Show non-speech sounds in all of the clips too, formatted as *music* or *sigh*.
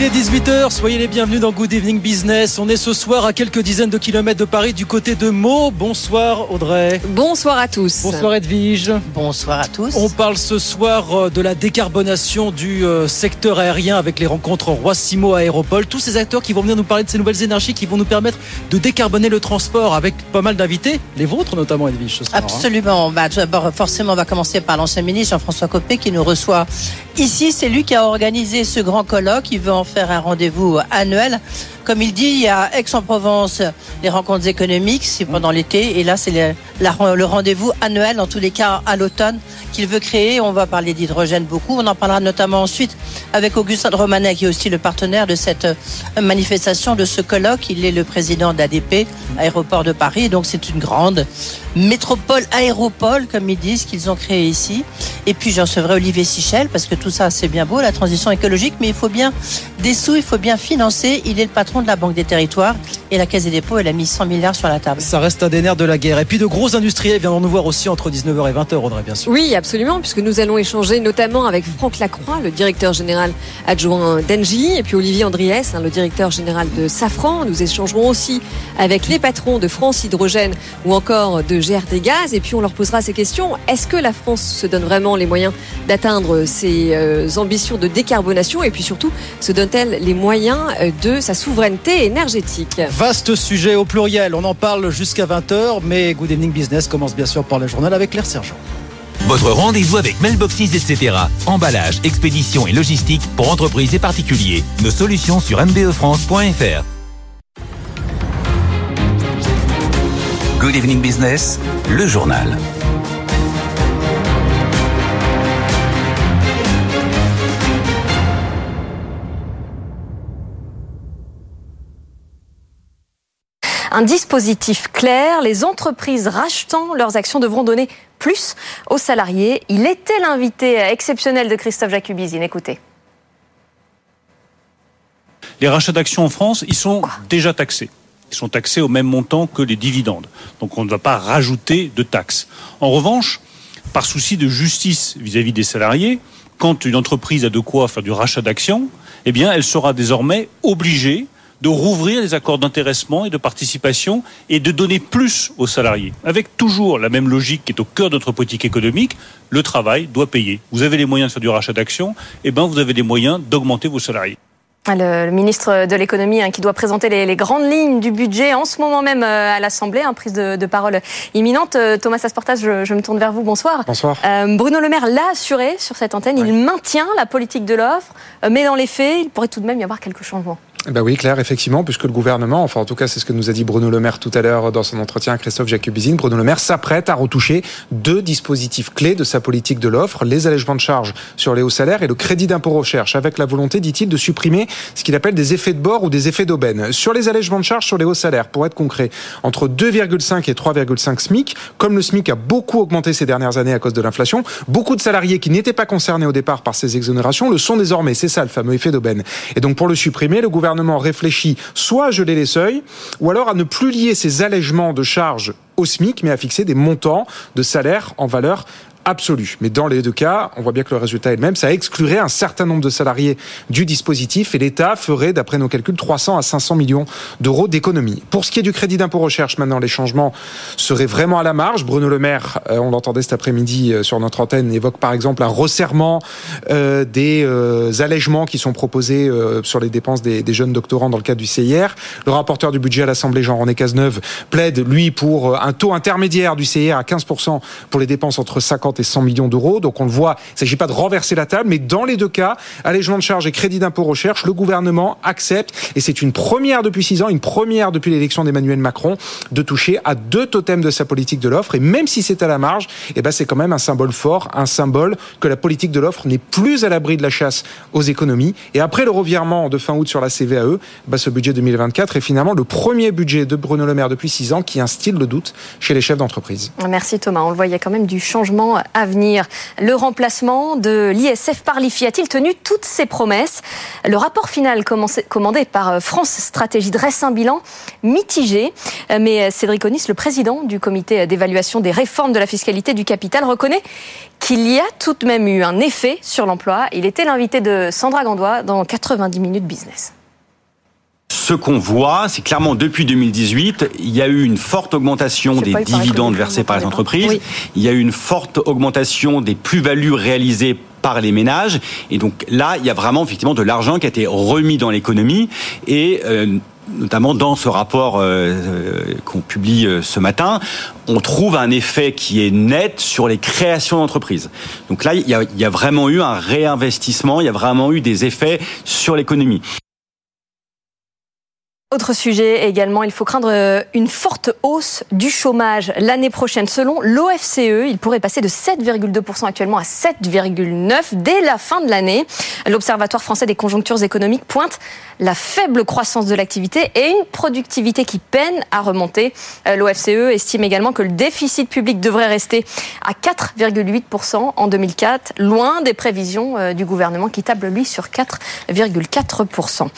Il est 18h, soyez les bienvenus dans Good Evening Business. On est ce soir à quelques dizaines de kilomètres de Paris du côté de Meaux. Bonsoir Audrey. Bonsoir à tous. Bonsoir Edwige. Bonsoir à tous. On parle ce soir euh, de la décarbonation du euh, secteur aérien avec les rencontres Roi-Simo Aéropole. Tous ces acteurs qui vont venir nous parler de ces nouvelles énergies qui vont nous permettre de décarboner le transport avec pas mal d'invités, les vôtres notamment Edwige ce soir. hein. Absolument. Bah, tout d'abord, forcément, on va commencer par l'ancien ministre Jean-François Copé qui nous reçoit ici. C'est lui qui a organisé ce grand colloque. Il veut en faire un rendez-vous annuel. Comme il dit, il y a Aix-en-Provence les rencontres économiques, c'est pendant l'été, et là c'est le, rendez-vous annuel, en tous les cas à l'automne, qu'il veut créer. On va parler d'hydrogène beaucoup. On en parlera notamment ensuite avec Augustin Romanet, qui est aussi le partenaire de cette euh, manifestation, de ce colloque. Il est le président d'ADP, Aéroport de Paris. Donc c'est une grande métropole aéropole, comme ils disent, qu'ils ont créé ici. Et puis j'en recevrai Olivier Sichel, parce que tout ça c'est bien beau, la transition écologique, mais il faut bien des sous, il faut bien financer. Il est le patron de la Banque des Territoires et la Caisse des dépôts, elle a mis 100 milliards sur la table. Ça reste un des nerfs de la guerre. Et puis de gros industriels viendront nous voir aussi entre 19h et 20h Audrey bien sûr. Oui, absolument, puisque nous allons échanger notamment avec Franck Lacroix, le directeur général adjoint d'Engie, et puis Olivier Andriès, hein, le directeur général de Safran. Nous échangerons aussi avec les patrons de France Hydrogène ou encore de GRT Gaz, et puis on leur posera ces questions. Est-ce que la France se donne vraiment les moyens d'atteindre ses euh, ambitions de décarbonation, et puis surtout, se donne-t-elle les moyens euh, de sa souveraineté? Énergétique Vaste sujet au pluriel, on en parle jusqu'à 20h, mais Good Evening Business commence bien sûr par le journal avec Claire Sergent. Votre rendez-vous avec Mailboxes, etc. Emballage, expédition et logistique pour entreprises et particuliers. Nos solutions sur mbefrance.fr. Good Evening Business, le journal. Un dispositif clair, les entreprises rachetant leurs actions devront donner plus aux salariés. Il était l'invité exceptionnel de Christophe Jacubizine. Écoutez. Les rachats d'actions en France, ils sont déjà taxés. Ils sont taxés au même montant que les dividendes. Donc on ne va pas rajouter de taxes. En revanche, par souci de justice vis-à-vis des salariés, quand une entreprise a de quoi faire du rachat d'actions, eh bien, elle sera désormais obligée de rouvrir les accords d'intéressement et de participation et de donner plus aux salariés. Avec toujours la même logique qui est au cœur de notre politique économique, le travail doit payer. Vous avez les moyens de faire du rachat d'actions, eh ben, vous avez les moyens d'augmenter vos salariés. Le, le ministre de l'économie hein, qui doit présenter les, les grandes lignes du budget en ce moment même euh, à l'Assemblée, hein, prise de, de parole imminente. Euh, Thomas Asportas, je, je me tourne vers vous. Bonsoir. Bonsoir. Euh, Bruno Le Maire l'a assuré sur cette antenne. Il maintient la politique de l'offre, euh, mais dans les faits, il pourrait tout de même y avoir quelques changements. Ben oui, Claire, effectivement, puisque le gouvernement, enfin en tout cas c'est ce que nous a dit Bruno Le Maire tout à l'heure dans son entretien à Christophe Jacubizine, Bruno Le Maire s'apprête à retoucher deux dispositifs clés de sa politique de l'offre, les allègements de charges sur les hauts salaires et le crédit d'impôt recherche, avec la volonté, dit-il, de supprimer ce qu'il appelle des effets de bord ou des effets d'aubaine. Sur les allègements de charges sur les hauts salaires, pour être concret, entre 2,5 et 3,5 SMIC, comme le SMIC a beaucoup augmenté ces dernières années à cause de l'inflation, beaucoup de salariés qui n'étaient pas concernés au départ par ces exonérations le sont désormais. C'est ça le fameux effet d'aubaine. Et donc pour le supprimer, le gouvernement réfléchit soit à geler les seuils, ou alors à ne plus lier ces allègements de charges au SMIC, mais à fixer des montants de salaire en valeur absolue. Mais dans les deux cas, on voit bien que le résultat est le même. Ça exclurait un certain nombre de salariés du dispositif et l'État ferait, d'après nos calculs, 300 à 500 millions d'euros d'économie. Pour ce qui est du crédit d'impôt recherche, maintenant, les changements seraient vraiment à la marge. Bruno Le Maire, euh, on l'entendait cet après-midi euh, sur notre antenne, évoque par exemple un resserrement euh, des allègements qui sont proposés sur les dépenses des, jeunes doctorants dans le cadre du CIR. Le rapporteur du budget à l'Assemblée, Jean-René Cazeneuve, plaide, lui, pour un taux intermédiaire du CIR à 15% pour les dépenses entre 50 et 100 millions d'euros. Donc on le voit, il ne s'agit pas de renverser la table, mais dans les deux cas, allègement de charges et crédit d'impôt recherche, le gouvernement accepte, et c'est une première depuis six ans, une première depuis l'élection d'Emmanuel Macron, de toucher à deux totems de sa politique de l'offre. Et même si c'est à la marge, eh ben c'est quand même un symbole fort, un symbole que la politique de l'offre n'est plus à l'abri de la chasse aux économies. Et après le revirement de fin août sur la CVAE, bah ce budget 2024 est finalement le premier budget de Bruno Le Maire depuis six ans qui instille le doute chez les chefs d'entreprise. Merci Thomas. On le voit, il y a quand même du changement à venir. Le remplacement de l'ISF par l'IFI a-t-il tenu toutes ses promesses? Le rapport final commandé par France Stratégie dresse un bilan mitigé. Mais Cédric Onis, le président du comité d'évaluation des réformes de la fiscalité du capital, reconnaît qu'il y a tout de même eu un effet sur l'emploi. Il était l'invité de Sandra Gandois dans 90 minutes business. Ce qu'on voit, c'est clairement depuis 2018, il y a eu une forte augmentation des dividendes versés par les entreprises. Il y a eu une forte augmentation des plus-values réalisées par les ménages. Et donc là, il y a vraiment effectivement de l'argent qui a été remis dans l'économie. Et euh, notamment dans ce rapport euh, euh, qu'on publie euh, ce matin, on trouve un effet qui est net sur les créations d'entreprises. Donc là, il y, a, il y a vraiment eu un réinvestissement, il y a vraiment eu des effets sur l'économie. Autre sujet également, il faut craindre euh, une forte hausse du chômage l'année prochaine. Selon l'OFCE, il pourrait passer de 7,2% actuellement à 7,9% dès la fin de l'année. L'Observatoire français des conjonctures économiques pointe la faible croissance de l'activité et une productivité qui peine à remonter. Euh, L'OFCE estime également que le déficit public devrait rester à 4,8% en 2004, loin des prévisions euh, du gouvernement qui table lui sur 4,4%.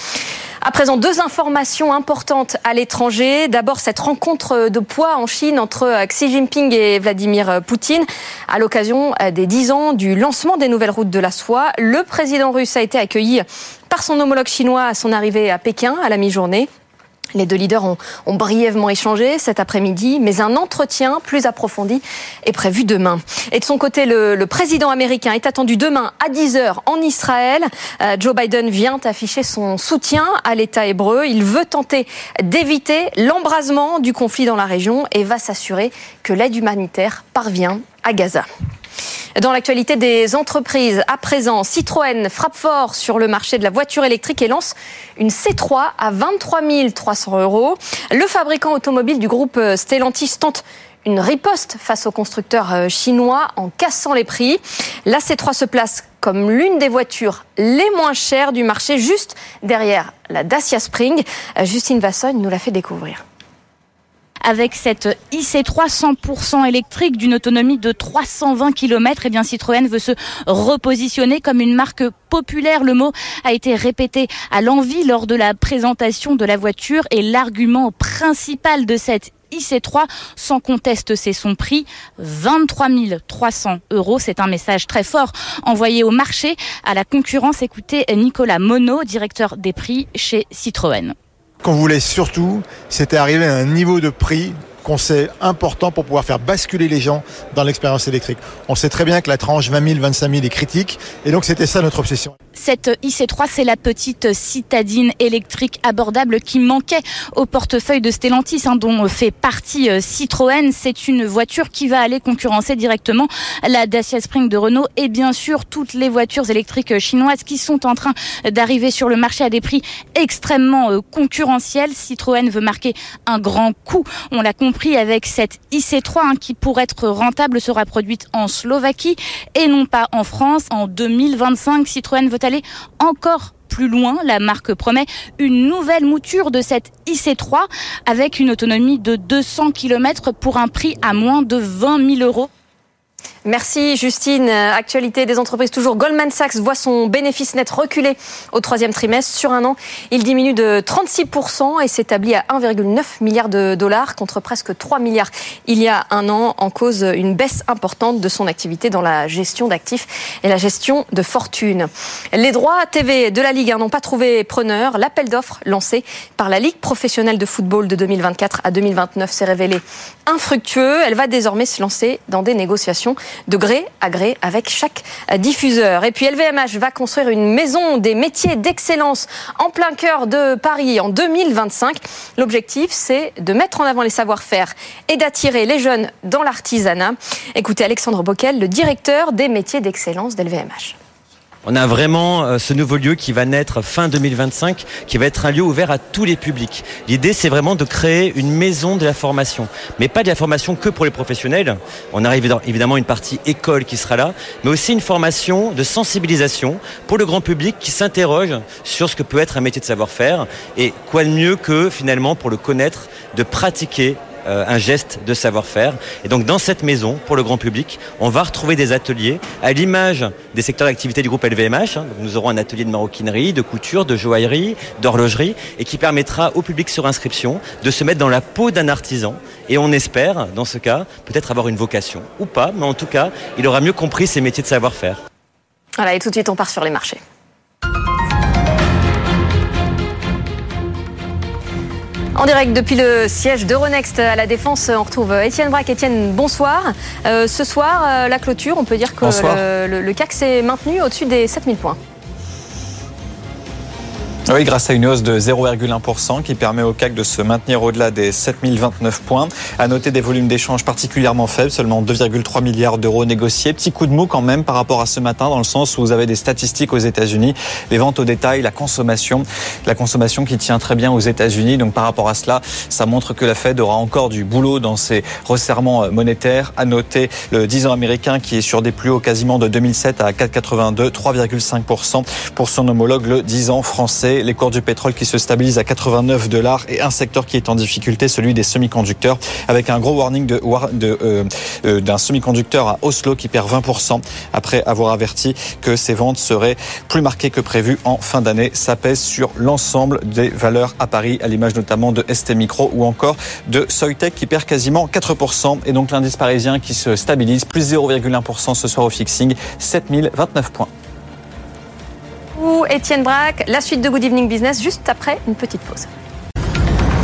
À présent, deux informations importantes à l'étranger. D'abord, cette rencontre de poids en Chine entre Xi Jinping et Vladimir Poutine à l'occasion des dix ans du lancement des nouvelles routes de la soie. Le président russe a été accueilli par son homologue chinois à son arrivée à Pékin à la mi-journée. Les deux leaders ont, brièvement échangé cet après-midi, mais un entretien plus approfondi est prévu demain. Et de son côté, le, président américain est attendu demain à 10h en Israël. Euh, Joe Biden vient afficher son soutien à l'État hébreu. Il veut tenter d'éviter l'embrasement du conflit dans la région et va s'assurer que l'aide humanitaire parvient à Gaza. Dans l'actualité des entreprises, à présent, Citroën frappe fort sur le marché de la voiture électrique et lance une C3 à 23 300 euros. Le fabricant automobile du groupe Stellantis tente une riposte face aux constructeurs euh, chinois en cassant les prix. La C3 se place comme l'une des voitures les moins chères du marché, juste derrière la Dacia Spring. Euh, Justine Vasson nous l'a fait découvrir avec cette IC3 100% électrique d'une autonomie de 320 km, et bien Citroën veut se repositionner comme une marque populaire. Le mot a été répété à l'envie lors de la présentation de la voiture et l'argument principal de cette IC3, sans conteste, c'est son prix, 23 300 euros. C'est un message très fort envoyé au marché, à la concurrence. Écoutez Nicolas Monod, directeur des prix chez Citroën qu'on voulait surtout, c'était arriver à un niveau de prix qu'on sait important pour pouvoir faire basculer les gens dans l'expérience électrique. On sait très bien que la tranche 20 000, 25 000 est critique, et donc c'était ça notre obsession. Cette IC3, c'est la petite citadine électrique abordable qui manquait au portefeuille de Stellantis, hein, dont fait partie euh, Citroën. C'est une voiture qui va aller concurrencer directement la Dacia Spring de Renault et bien sûr toutes les voitures électriques chinoises qui sont en train d'arriver sur le marché à des prix extrêmement euh, concurrentiels. Citroën veut marquer un grand coup. On l'a compris avec cette IC3 hein, qui, pour être rentable, sera produite en Slovaquie et non pas en France. En 2025, Citroën veut aller encore plus loin. La marque promet une nouvelle mouture de cette IC3 avec une autonomie de 200 km pour un prix à moins de 20 000 euros. Merci Justine. Actualité des entreprises toujours. Goldman Sachs voit son bénéfice net reculer au troisième trimestre. Sur un an, il diminue de 36% et s'établit à 1,9 milliard de dollars contre presque 3 milliards il y a un an en cause une baisse importante de son activité dans la gestion d'actifs et la gestion de fortune. Les droits TV de la Ligue 1 n'ont pas trouvé preneur. L'appel d'offres lancé par la Ligue professionnelle de football de 2024 à 2029 s'est révélé infructueux. Elle va désormais se lancer dans des négociations de gré à gré avec chaque diffuseur. Et puis LVMH va construire une maison des métiers d'excellence en plein cœur de Paris en 2025. L'objectif, c'est de mettre en avant les savoir-faire et d'attirer les jeunes dans l'artisanat. Écoutez Alexandre Bockel, le directeur des métiers d'excellence d'LVMH. On a vraiment euh, ce nouveau lieu qui va naître fin 2025, qui va être un lieu ouvert à tous les publics. L'idée, c'est vraiment de créer une maison de la formation, mais pas de la formation que pour les professionnels. On arrive évidemment une partie école qui sera là, mais aussi une formation de sensibilisation pour le grand public qui s'interroge sur ce que peut être un métier de savoir-faire et quoi de mieux que finalement pour le connaître, de pratiquer un geste de savoir-faire. Et donc dans cette maison, pour le grand public, on va retrouver des ateliers à l'image des secteurs d'activité du groupe LVMH. Hein. nous aurons un atelier de maroquinerie, de couture, de joaillerie, d'horlogerie, et qui permettra au public sur inscription de se mettre dans la peau d'un artisan. Et on espère, dans ce cas, peut-être avoir une vocation, ou pas, mais en tout cas, il aura mieux compris ses métiers de savoir-faire. Voilà, et tout de suite, on part sur les marchés. En direct depuis le siège d'Euronext à la Défense, on retrouve Étienne Braque. Étienne, bonsoir. Euh, ce soir, euh, la clôture, on peut dire que le, le, CAC s'est maintenu au-dessus des 7000 points. Oui, grâce à une hausse de 0,1% qui permet au CAC de se maintenir au-delà des 7029 points. À noter des volumes d'échanges particulièrement faibles, seulement 2,3 milliards d'euros négociés. Petit coup de mou quand même par rapport à ce matin, dans le sens où vous avez des statistiques aux États-Unis, les ventes au détail, la consommation, la consommation qui tient très bien aux États-Unis. Donc par rapport à cela, ça montre que la Fed aura encore du boulot dans ses resserrements monétaires. À noter le 10 ans américain qui est sur des plus hauts quasiment de 2007 à 4,82, 3,5% pour son homologue le 10 ans français les cours du pétrole qui se stabilisent à 89 dollars et un secteur qui est en difficulté, celui des semi-conducteurs, avec un gros warning euh, euh, d'un semi-conducteur à Oslo qui perd 20% après avoir averti que ses ventes seraient plus marquées que prévu en fin d'année. Ça pèse sur l'ensemble des valeurs à Paris, à l'image notamment de ST Micro ou encore de Soitec qui perd quasiment 4% et donc l'indice parisien qui se stabilise, plus 0,1% ce soir au fixing, 7029 points. Étienne Braque. La suite de Good Evening Business juste après une petite pause.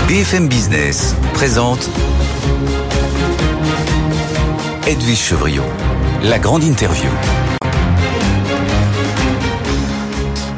BFM Business présente Edwige Chevriot, la grande interview.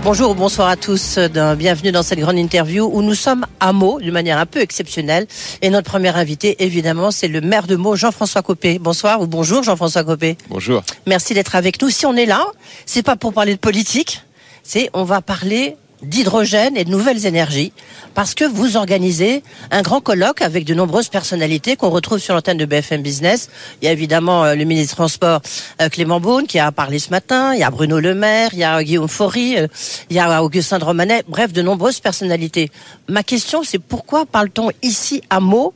Bonjour, bonsoir à tous. Bienvenue dans cette grande interview où nous sommes à Meaux d'une manière un peu exceptionnelle. Et notre premier invité, évidemment, c'est le maire de Meaux, Jean-François Copé. Bonsoir ou bonjour, Jean-François Copé. Bonjour. Merci d'être avec nous. Si on est là, c'est pas pour parler de politique, c'est on va parler d'hydrogène et de nouvelles énergies, parce que vous organisez un grand colloque avec de nombreuses personnalités qu'on retrouve sur l'antenne de BFM Business. Il y a évidemment euh, le ministre des Transports euh, Clément Beaune qui a parlé ce matin, il y a Bruno Le Maire, il y a Guillaume Faury, euh, il y a Augustin Romanet, bref, de nombreuses personnalités. Ma question, c'est pourquoi parle-t-on ici à mots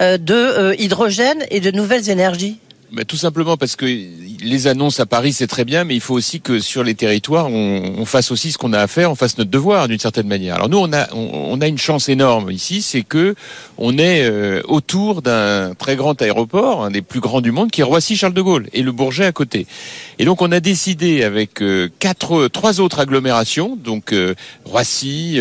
de hydrogène et de nouvelles énergies? Tout simplement parce que les annonces à Paris c'est très bien, mais il faut aussi que sur les territoires on, on fasse aussi ce qu'on a à faire, on fasse notre devoir d'une certaine manière. Alors nous on a on, a une chance énorme ici, c'est que on est euh, autour d'un très grand aéroport, un des plus grands du monde, qui est Roissy Charles de Gaulle et le Bourget à côté. Et donc on a décidé avec euh, quatre trois autres agglomérations, donc euh, Roissy,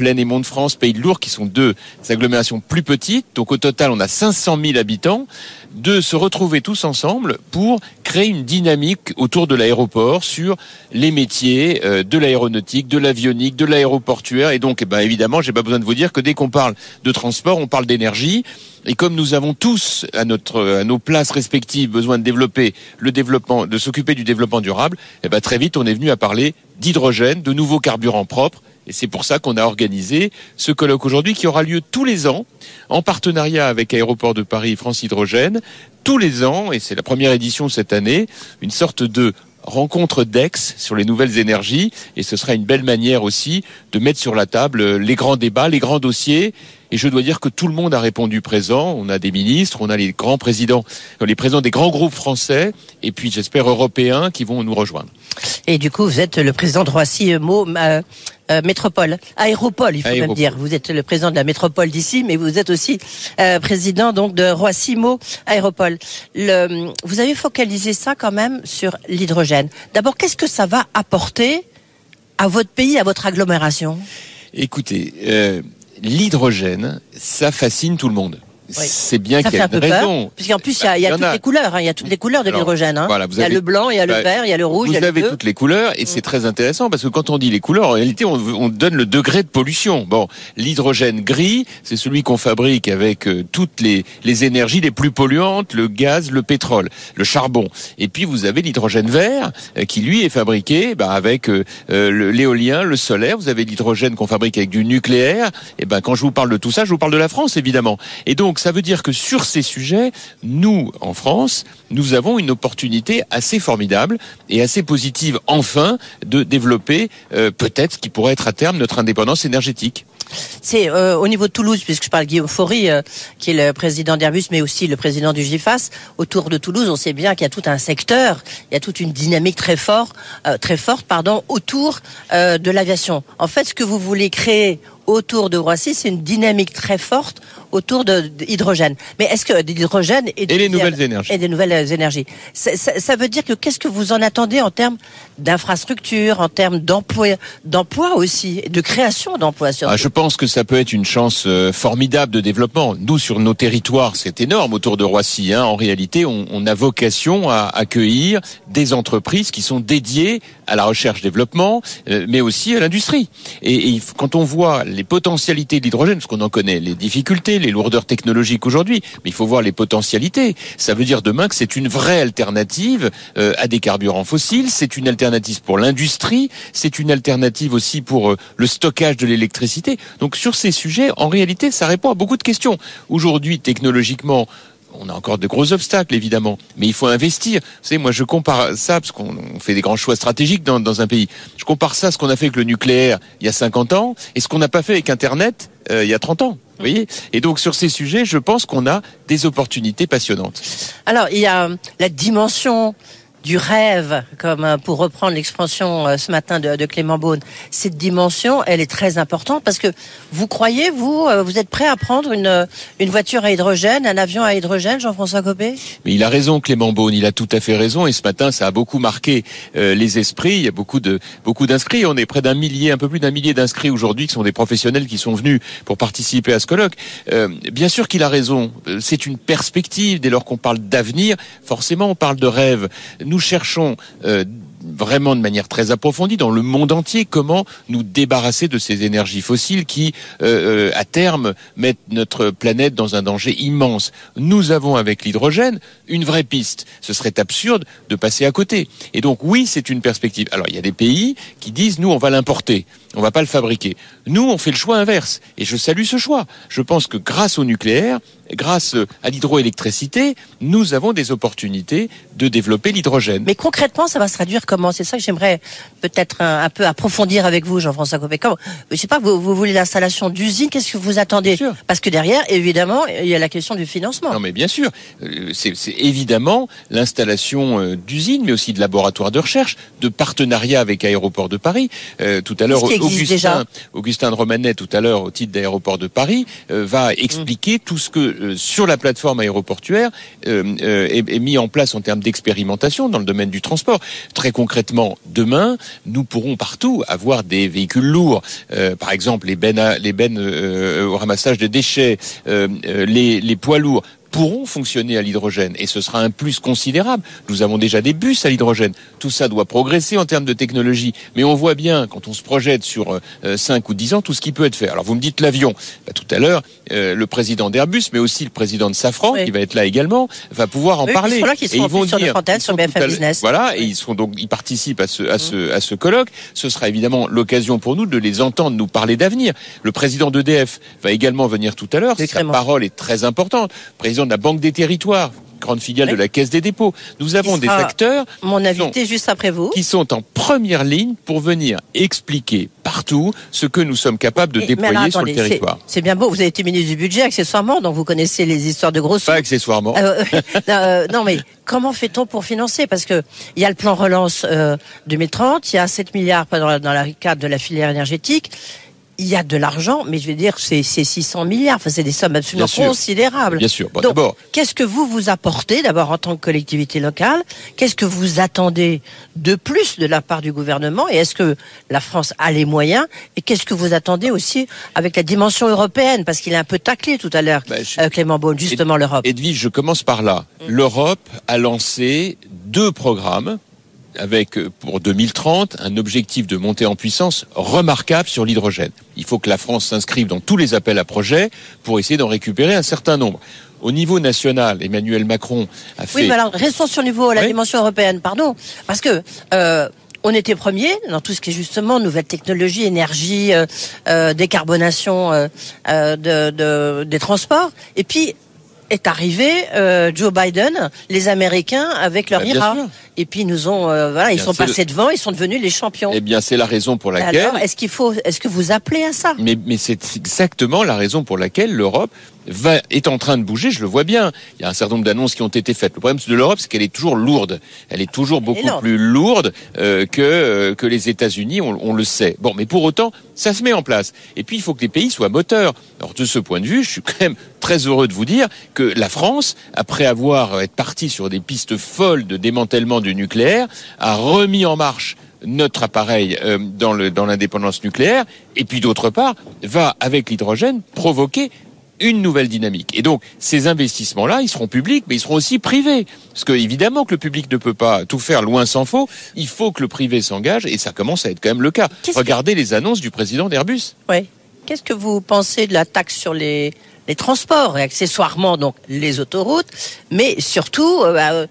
Plaine et Mont-de-France, Pays de Lourdes, qui sont deux agglomérations plus petites. Donc au total, on a 500 000 habitants de se retrouver tous ensemble pour créer une dynamique autour de l'aéroport sur les métiers euh, de l'aéronautique, de l'avionique, de l'aéroportuaire. Et donc, eh ben, évidemment, j'ai pas besoin de vous dire que dès qu'on parle de transport, on parle d'énergie. Et comme nous avons tous à nos places respectives besoin de développer le développement, de s'occuper du développement durable, eh ben, très vite on est venu à parler d'hydrogène, de nouveaux carburants propres et c'est pour ça qu'on a organisé ce colloque aujourd'hui qui aura lieu tous les ans en partenariat avec Aéroport de Paris France Hydrogène. Tous les ans, et c'est la première édition cette année, une sorte de rencontre d'ex sur les nouvelles énergies et ce sera une belle manière aussi de mettre sur la table les grands débats, les grands dossiers et je dois dire que tout le monde a répondu présent. On a des ministres, on a les grands présidents, les présidents des grands groupes français et puis j'espère européens qui vont nous rejoindre. Et du coup, vous êtes le président de Roissy Mo, euh, euh, métropole, aéropole, il faut même dire. Vous êtes le président de la métropole d'ici, mais vous êtes aussi euh, président donc de Roissy-Mo Aéropole. Le, vous avez focalisé ça quand même sur l'hydrogène. D'abord, qu'est-ce que ça va apporter à votre pays, à votre agglomération? Écoutez, euh, l'hydrogène, ça fascine tout le monde. C'est bien qu'il y ait une raison. Puisqu'en plus, il y a, toutes les couleurs. Hein. Il y a toutes les couleurs de l'hydrogène. Hein. il y a le blanc, il y a le bah, vert, il y a le rouge. Vous avez toutes les couleurs et c'est très intéressant parce que quand on dit les couleurs, en réalité, on, on donne le degré de pollution. Bon, l'hydrogène gris, c'est celui qu'on fabrique avec euh, toutes les, les énergies les plus polluantes, le gaz, le pétrole, le charbon. Et puis vous avez l'hydrogène vert euh, qui lui est fabriqué bah, avec euh, l'éolien, le solaire. Vous avez l'hydrogène qu'on fabrique avec du nucléaire. Et ben quand je vous parle de tout ça, je vous parle de la France évidemment. Et donc ça veut dire que sur ces sujets, nous, en France, nous avons une opportunité assez formidable et assez positive, enfin, de développer euh, peut-être ce qui pourrait être à terme notre indépendance énergétique. C'est euh, au niveau de Toulouse, puisque je parle Guillaume Faury, euh, qui est le président d'Airbus, mais aussi le président du GIFAS. Autour de Toulouse, on sait bien qu'il y a tout un secteur, il y a toute une dynamique très fort, euh, très forte, pardon, autour de l'aviation. En fait, ce que vous voulez créer autour de Roissy, c'est une dynamique très forte autour de, de l'hydrogène. Mais est-ce que de l'hydrogène et, les nouvelles énergies. et des nouvelles énergies, ça, ça- ça veut dire que qu'est-ce que vous en attendez en termes d'infrastructure, en termes d'emploi, d'emploi aussi, de création d'emplois Ah, je pense que ça peut être une chance euh, formidable de développement. Nous, sur nos territoires, c'est énorme autour de Roissy. hein. En réalité, on, on a vocation à accueillir des entreprises qui sont dédiées à la recherche-développement, euh, mais aussi à l'industrie. Et, et quand on voit les potentialités de l'hydrogène, parce qu'on en connaît les difficultés, les lourdeurs technologiques aujourd'hui, mais il faut voir les potentialités. Ça veut dire demain que c'est une vraie alternative euh, à des carburants fossiles, c'est une alternative pour l'industrie, c'est une alternative aussi pour euh, le stockage de l'électricité. Donc sur ces sujets, en réalité, ça répond à beaucoup de questions. Aujourd'hui, technologiquement, on a encore de gros obstacles, évidemment, mais il faut investir. Vous savez, moi, je compare ça, parce qu'on on fait des grands choix stratégiques dans, un pays. Je compare ça à ce qu'on a fait avec le nucléaire il y a 50 ans et ce qu'on n'a pas fait avec Internet euh, il y a 30 ans. Vous voyez Et donc, sur ces sujets, je pense qu'on a des opportunités passionnantes. Alors, il y a la dimension du rêve, comme euh, pour reprendre l'expression euh, ce matin de, de Clément Beaune. Cette dimension, elle est très importante parce que vous croyez, vous, euh, vous êtes prêt à prendre une, une voiture à hydrogène, un avion à hydrogène, Jean-François Copé? Mais il a raison, Clément Beaune. Il a tout à fait raison. Et ce matin, ça a beaucoup marqué euh, les esprits. Il y a beaucoup de beaucoup d'inscrits. On est près d'un millier, un peu plus d'un millier d'inscrits aujourd'hui, qui sont des professionnels qui sont venus pour participer à ce colloque. Euh, bien sûr qu'il a raison. C'est une perspective. Dès lors qu'on parle d'avenir, forcément, on parle de rêve. Nous cherchons. euh, vraiment de manière très approfondie dans le monde entier comment nous débarrasser de ces énergies fossiles qui euh, euh, à terme mettent notre planète dans un danger immense. Nous avons avec l'hydrogène une vraie piste. Ce serait absurde de passer à côté. Et donc oui, c'est une perspective. Alors il y a des pays qui disent nous on va l'importer, on va pas le fabriquer. Nous on fait le choix inverse et je salue ce choix. Je pense que grâce au nucléaire, grâce à l'hydroélectricité, nous avons des opportunités de développer l'hydrogène. Mais concrètement, ça va se traduire comment? C'est ça que j'aimerais peut-être un, un peu approfondir avec vous, Jean-François Copé. Je sais pas, vous, vous voulez l'installation d'usines, qu'est-ce que vous attendez? Parce que derrière, évidemment, il y a la question du financement. Non, mais bien sûr, Euh, c'est c'est évidemment l'installation euh, d'usines, mais aussi de laboratoires de recherche, de partenariats avec Aéroport de Paris. Euh, tout à l'heure, existe Augustin, déjà. Augustin de Romanet, tout à l'heure, au titre d'Aéroport de Paris, euh, va expliquer tout ce que euh, sur la plateforme aéroportuaire euh, est, est mis en place en termes d'expérimentation dans le domaine du transport. Très concrètement, demain, nous pourrons partout avoir des véhicules lourds, par exemple les bennes, à- les bennes au ramassage de déchets, les, les poids lourds pourront fonctionner à l'hydrogène et ce sera un plus considérable. Nous avons déjà des bus à l'hydrogène. Tout ça doit progresser en termes de technologie, mais on voit bien quand on se projette sur euh, 5 ou 10 ans tout ce qui peut être fait. Alors vous me dites l'avion. Bah, tout à l'heure, euh, le président d'Airbus, mais aussi le président de Safran, qui va être là également, va pouvoir en Oui, parler. sont là, qui et sont ils vont sur dire, ils sont Business. Voilà, et ils sont donc ils participent à ce à ce à ce colloque. Ce sera évidemment l'occasion pour nous de les entendre nous parler d'avenir. Le président d'EDF va également venir tout à l'heure. Sa parole est très importante. Président de la Banque des Territoires, grande filiale de la Caisse des dépôts. Nous avons des acteurs Mon invité juste après vous. qui sont en première ligne pour venir expliquer partout ce que nous sommes capables de déployer alors, sur le territoire. C'est bien beau, vous avez été ministre du budget accessoirement, donc vous connaissez les histoires de grosses Pas accessoirement. Euh, *laughs* *laughs* euh, non, mais comment fait-on pour financer? Parce que il y a le plan relance euh, 2030, il y a 7 milliards dans, la- dans le cadre de la filière énergétique. Il y a de l'argent, mais je veux dire, c'est c'est 600 milliards. Enfin, c'est des sommes absolument Bien considérables. Bien sûr. Bon, d'abord- qu'est-ce que vous vous apportez d'abord en tant que collectivité locale? Qu'est-ce que vous attendez de plus de la part du gouvernement? Et est-ce que la France a les moyens? Et qu'est-ce que vous attendez aussi avec la dimension européenne? Parce qu'il a un peu taclé tout à l'heure, euh, Clément Beaune, justement l'Europe. Edwige, je commence par là. L'Europe a lancé deux programmes avec euh, pour 2030 un objectif de montée en puissance remarquable sur l'hydrogène. Il faut que la France s'inscrive dans tous les appels à projets pour essayer d'en récupérer un certain nombre. Au niveau national, Emmanuel Macron a fait Oui, mais alors restons sur le niveau, la Oui. dimension européenne, pardon. Parce que euh, on était premier dans tout ce qui est justement nouvelles technologies, énergie, euh, euh, décarbonation euh, euh, de, de- des transports. Et puis, est arrivé euh, Joe Biden, les Américains avec leur Bah, IRA. sûr. Et puis ils nous ont, euh, voilà, ils Bien, sont passés devant, ils sont devenus les champions. Eh bien, c'est la raison pour laquelle. Alors, est-ce qu'il faut, est-ce que vous appelez à ça? Mais, mais c'est exactement la raison pour laquelle l'Europe va, est en train de bouger, je le vois bien. Il y a un certain nombre d'annonces qui ont été faites. Le problème de l'Europe, c'est qu'elle est toujours lourde. Elle est toujours beaucoup énorme. plus lourde euh, que, euh, que les États-Unis, on, on le sait. Bon, mais pour autant, ça se met en place. Et puis, il faut que les pays soient moteurs. Alors, de ce point de vue, je suis quand même très heureux de vous dire que la France, après avoir euh, été partie sur des pistes folles de démantèlement du nucléaire, a remis en marche notre appareil euh, dans le dans l'indépendance nucléaire et puis d'autre part va avec l'hydrogène provoquer une nouvelle dynamique. Et donc, ces investissements-là, ils seront publics, mais ils seront aussi privés. Parce que, évidemment, que le public ne peut pas tout faire loin s'en faut. Il faut que le privé s'engage, et ça commence à être quand même le cas. Regardez les annonces du président d'Airbus. Oui. Qu'est-ce que vous pensez de la taxe sur les, les transports et accessoirement donc les autoroutes, mais surtout euh, bah, euh,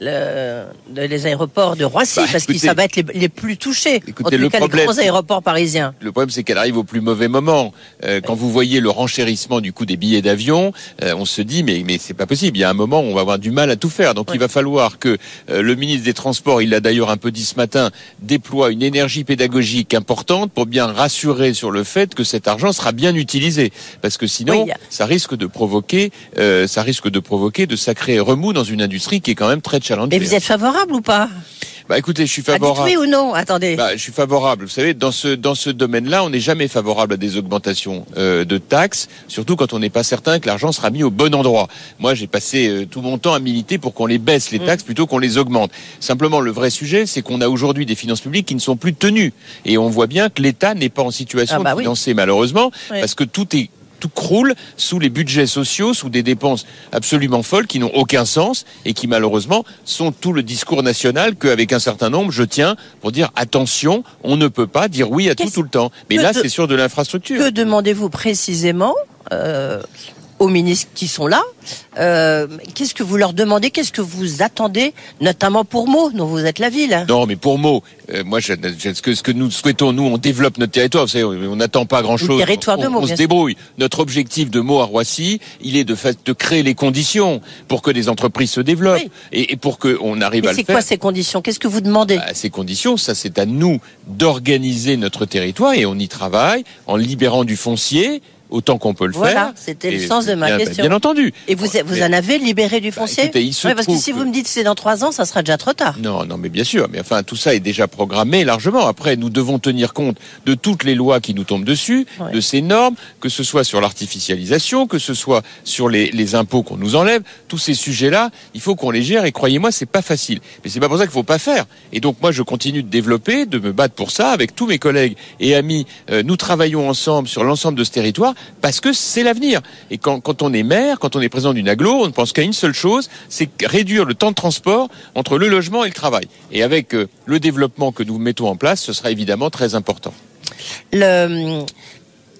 le- les aéroports de Roissy, Bah, parce que ça va être les, les plus touchés. en Écoutez, tout le cas, problème- les grands aéroports parisiens. Le problème, c'est qu'elle arrive au plus mauvais moment. Euh, quand vous voyez le renchérissement du coût des billets d'avion, euh, on se dit mais mais c'est pas possible. Il y a un moment où on va avoir du mal à tout faire. Donc il va falloir que euh, le ministre des Transports, il l'a d'ailleurs un peu dit ce matin, déploie une énergie pédagogique importante pour bien rassurer sur le fait que cet argent sera bien utilisé, parce que sinon Oui. ça risque de provoquer, euh, ça risque de provoquer de sacrés remous dans une industrie qui est quand même très Mais vous êtes favorable ou pas Bah écoutez, je suis favorable. oui ou non Attendez. Bah, je suis favorable. Vous savez, dans ce dans ce domaine-là, on n'est jamais favorable à des augmentations euh, de taxes, surtout quand on n'est pas certain que l'argent sera mis au bon endroit. Moi, j'ai passé euh, tout mon temps à militer pour qu'on les baisse les taxes plutôt qu'on les augmente. Simplement, le vrai sujet, c'est qu'on a aujourd'hui des finances publiques qui ne sont plus tenues, et on voit bien que l'État n'est pas en situation Ah bah de oui. financer malheureusement, Oui. parce que tout est tout croule sous les budgets sociaux, sous des dépenses absolument folles qui n'ont aucun sens et qui malheureusement sont tout le discours national qu'avec un certain nombre je tiens pour dire attention, on ne peut pas dire oui à tout tout le temps. Mais là, de- c'est sur de l'infrastructure. Que demandez-vous précisément euh, aux ministres qui sont là Euh, Qu'est-ce que vous leur demandez? Qu'est-ce que vous attendez, notamment pour Meaux, dont vous êtes la ville? Non, mais pour mots, euh, moi, je, je- ce, que, ce que nous souhaitons, nous, on développe notre territoire. Vous savez, on n'attend pas grand-chose. Territoire de on, Meaux, on se débrouille. Notre objectif de Meaux à Roissy, il est de, fait, de créer les conditions pour que des entreprises se développent et, et pour qu'on arrive Mais à le c'est faire. quoi ces conditions? Qu'est-ce que vous demandez? À ces conditions, ça c'est à nous d'organiser notre territoire et on y travaille en libérant du foncier autant qu'on peut le Voilà, faire. c'était le sens de ma bien- question. Bien entendu. Et vous, vous Mais- en avez libéré du foncier écoutez, il se Ouais, Parce que si que- vous me dites c'est dans trois ans, ça sera déjà trop tard. Non, non, mais bien sûr. Mais enfin, tout ça est déjà programmé largement. Après, nous devons tenir compte de toutes les lois qui nous tombent dessus, Ouais. de ces normes, que ce soit sur l'artificialisation, que ce soit sur les, les impôts qu'on nous enlève. Tous ces sujets-là, il faut qu'on les gère. Et croyez-moi, c'est pas facile. Mais c'est pas pour ça qu'il faut pas faire. Et donc, moi, je continue de développer, de me battre pour ça avec tous mes collègues et amis. Euh, nous travaillons ensemble sur l'ensemble de ce territoire parce que c'est l'avenir. Et quand, quand on est maire, quand on est président d'une aglo, on ne pense qu'à une seule chose, c'est réduire le temps de transport entre le logement et le travail. Et avec euh, le développement que nous mettons en place, ce sera évidemment très important. Le,